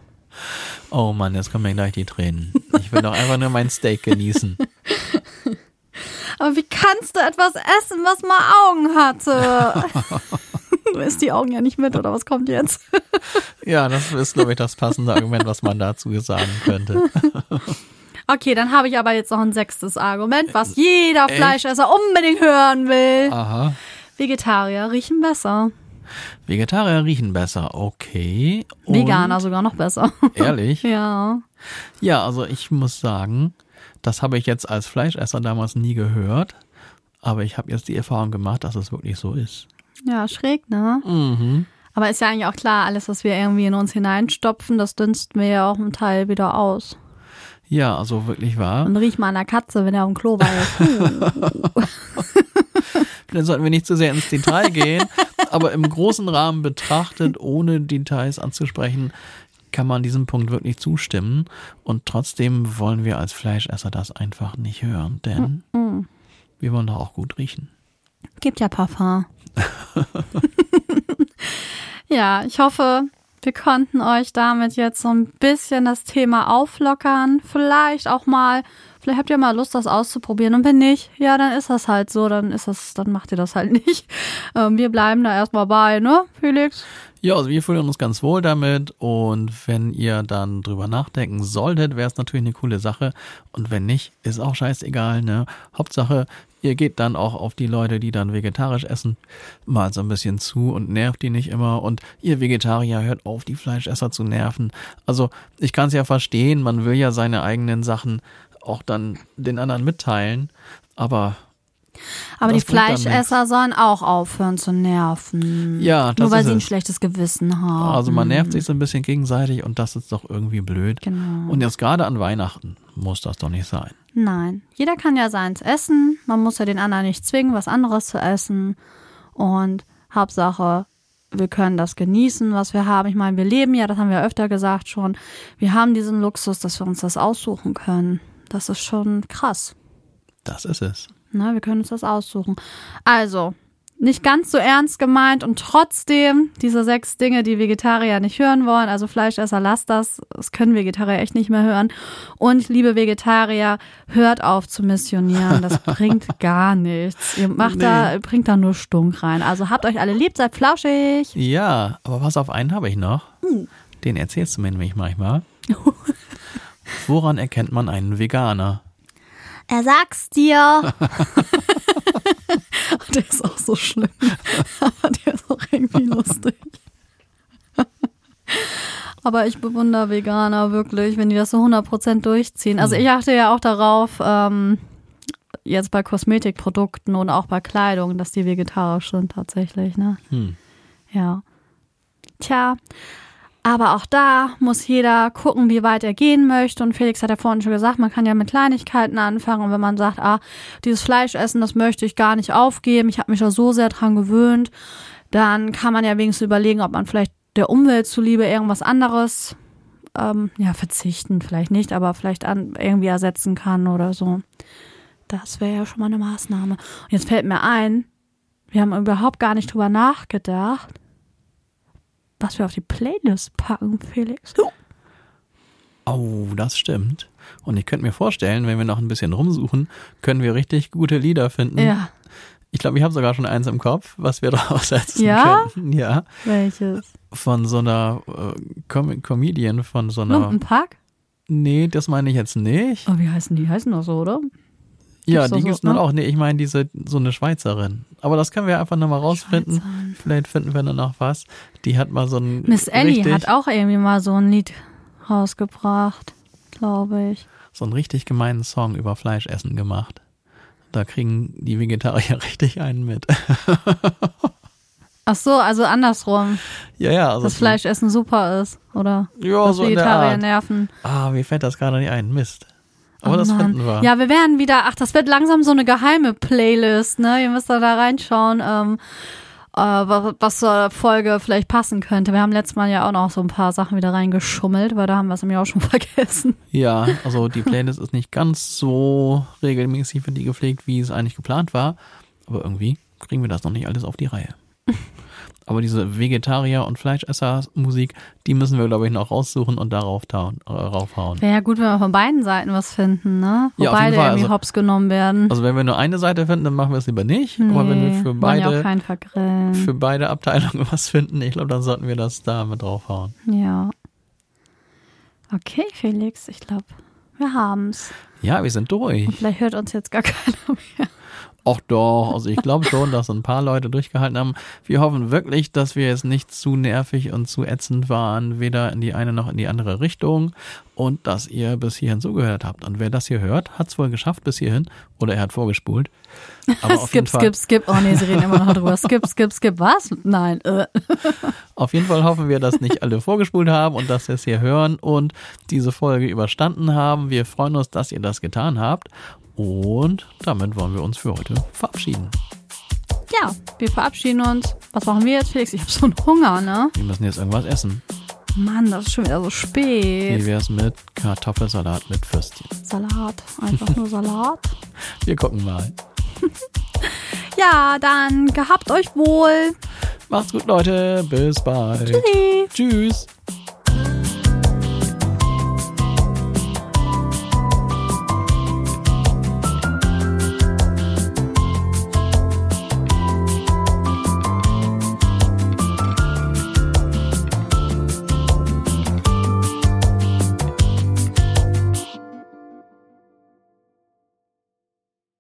Oh Mann, jetzt kommen mir gleich die Tränen. Ich will doch einfach nur mein Steak genießen. Aber wie kannst du etwas essen, was mal Augen hatte? Du isst die Augen ja nicht mit, oder was kommt jetzt? Ja, das ist, glaube ich, das passende Argument, was man dazu sagen könnte. Okay, dann habe ich aber jetzt noch ein sechstes Argument, was jeder Fleischesser unbedingt hören will. Aha. Vegetarier riechen besser. Vegetarier riechen besser, okay. Und Veganer sogar noch besser. Ehrlich? ja. Ja, also ich muss sagen, das habe ich jetzt als Fleischesser damals nie gehört. Aber ich habe jetzt die Erfahrung gemacht, dass es wirklich so ist. Ja, schräg, ne? Mhm. Aber ist ja eigentlich auch klar, alles, was wir irgendwie in uns hineinstopfen, das dünsten wir ja auch einen Teil wieder aus. Ja, also wirklich wahr. Und riech mal der Katze, wenn er am Klo war. Dann sollten wir nicht zu sehr ins Detail gehen, aber im großen Rahmen betrachtet, ohne Details anzusprechen, kann man diesem Punkt wirklich zustimmen. Und trotzdem wollen wir als Fleischesser das einfach nicht hören, denn wir wollen doch auch gut riechen. Gibt ja Parfum. ja, ich hoffe, wir konnten euch damit jetzt so ein bisschen das Thema auflockern. Vielleicht auch mal, vielleicht habt ihr mal Lust, das auszuprobieren. Und wenn nicht, ja, dann ist das halt so, dann ist das, dann macht ihr das halt nicht. Ähm, wir bleiben da erstmal bei, ne, Felix? Ja, also wir fühlen uns ganz wohl damit und wenn ihr dann drüber nachdenken solltet, wäre es natürlich eine coole Sache und wenn nicht, ist auch scheißegal, ne? Hauptsache, ihr geht dann auch auf die Leute, die dann vegetarisch essen, mal so ein bisschen zu und nervt die nicht immer und ihr Vegetarier hört auf, die Fleischesser zu nerven. Also, ich kann es ja verstehen, man will ja seine eigenen Sachen auch dann den anderen mitteilen, aber Aber die Fleischesser sollen auch aufhören zu nerven. Ja, das Nur weil ist sie ein es. schlechtes Gewissen haben. Also man nervt sich so ein bisschen gegenseitig und das ist doch irgendwie blöd. Genau. Und jetzt gerade an Weihnachten muss das doch nicht sein. Nein. Jeder kann ja seins essen. Man muss ja den anderen nicht zwingen, was anderes zu essen. Und Hauptsache, wir können das genießen, was wir haben. Ich meine, wir leben ja, das haben wir öfter gesagt schon. Wir haben diesen Luxus, dass wir uns das aussuchen können. Das ist schon krass. Das ist es. Ne, wir können uns das aussuchen. Also, nicht ganz so ernst gemeint und trotzdem diese sechs Dinge, die Vegetarier nicht hören wollen. Also Fleischesser, lasst das. Das können Vegetarier echt nicht mehr hören. Und liebe Vegetarier, hört auf zu missionieren. Das bringt gar nichts. Ihr macht da, ihr bringt da nur Stunk rein. Also habt euch alle lieb, seid flauschig. Ja, aber was auf einen habe ich noch. Den erzählst du mir nämlich manchmal. Woran erkennt man einen Veganer? Er sag's dir. der ist auch so schlimm. Aber der ist auch irgendwie lustig. Aber ich bewundere Veganer wirklich, wenn die das so 100% durchziehen. Also ich achte ja auch darauf, ähm, jetzt bei Kosmetikprodukten und auch bei Kleidung, dass die vegetarisch sind tatsächlich, ne? Hm. Ja. Tja, aber auch da muss jeder gucken, wie weit er gehen möchte. Und Felix hat ja vorhin schon gesagt, man kann ja mit Kleinigkeiten anfangen. Und wenn man sagt, ah, dieses Fleischessen, das möchte ich gar nicht aufgeben, ich habe mich da so sehr dran gewöhnt, dann kann man ja wenigstens überlegen, ob man vielleicht der Umwelt zuliebe irgendwas anderes, ähm, ja, verzichten vielleicht nicht, aber vielleicht an, irgendwie ersetzen kann oder so. Das wäre ja schon mal eine Maßnahme. Und jetzt fällt mir ein, wir haben überhaupt gar nicht drüber nachgedacht, was wir auf die Playlist packen, Felix. Oh, das stimmt. Und ich könnte mir vorstellen, wenn wir noch ein bisschen rumsuchen, können wir richtig gute Lieder finden. Ja, Ich glaube, ich habe sogar schon eins im Kopf, was wir draufsetzen Ja? könnten. Ja. welches? Von so einer äh, Com Comedian, von so einer. Lumpenpack? Nee, das meine ich jetzt nicht. Oh, wie heißen die? Heißen doch so, oder? Ja, die so, gibt's nun ne? auch. Nee, ich meine diese, so eine Schweizerin. Aber das können wir einfach nochmal rausfinden. Schweizerin. Vielleicht finden wir dann noch was. Die hat mal so ein. Miss Ellie hat auch irgendwie mal so ein Lied rausgebracht, glaube ich. so einen richtig gemeinen Song über Fleischessen gemacht. Da kriegen die Vegetarier richtig einen mit. Ach so, also andersrum, ja, ja. Also dass Fleischessen super ist, oder? Ja, dass so Vegetarier nerven. Ah, mir fällt das gerade nicht ein. Mist. Aber Oh das Mann. finden wir. Ja, wir werden wieder, ach, das wird langsam so eine geheime Playlist, ne? Ihr müsst da, da reinschauen, ähm, äh, was, was zur Folge vielleicht passen könnte. Wir haben letztes Mal ja auch noch so ein paar Sachen wieder reingeschummelt, weil da haben wir es nämlich auch schon vergessen. Ja, also die Playlist ist nicht ganz so regelmäßig für die gepflegt, wie es eigentlich geplant war. Aber irgendwie kriegen wir das noch nicht alles auf die Reihe. Aber diese Vegetarier- und Fleischesser-Musik, die müssen wir, glaube ich, noch raussuchen und darauf tauen, äh, raufhauen. Wäre ja gut, wenn wir von beiden Seiten was finden, ne? Wo Ja, beide Fall, irgendwie also- hops genommen werden. Also wenn wir nur eine Seite finden, dann machen wir es lieber nicht. Aber wenn wir Nee, für ja beide, für beide Abteilungen was finden, ich glaube, dann sollten wir das da mit draufhauen. ja. Okay, Felix, ich glaube, wir haben's. Ja, wir sind durch. Und vielleicht hört uns jetzt gar keiner mehr. Ach doch, also ich glaube schon, dass ein paar Leute durchgehalten haben. Wir hoffen wirklich, dass wir jetzt nicht zu nervig und zu ätzend waren, weder in die eine noch in die andere Richtung und dass ihr bis hierhin zugehört habt. Und wer das hier hört, hat es wohl geschafft bis hierhin oder er hat vorgespult. Aber auf jeden Skip, Fall, skip, skip. Oh nee, sie reden immer noch drüber. Skip, skip, skip. Was? Nein. Äh. auf jeden Fall hoffen wir, dass nicht alle vorgespult haben und dass sie es hier hören und diese Folge überstanden haben. Wir freuen uns, dass ihr das getan habt. Und damit wollen wir uns für heute verabschieden. Ja, wir verabschieden uns. Was machen wir jetzt, Felix? Ich habe so einen Hunger, ne? Wir müssen jetzt irgendwas essen. Mann, das ist schon wieder so Wie spät. wär's mit Kartoffelsalat mit Würstchen? Salat. Einfach nur Salat. Wir gucken mal. Ja, dann gehabt euch wohl. Macht's gut, Leute. Bis bald. Tschüssi. Tschüss.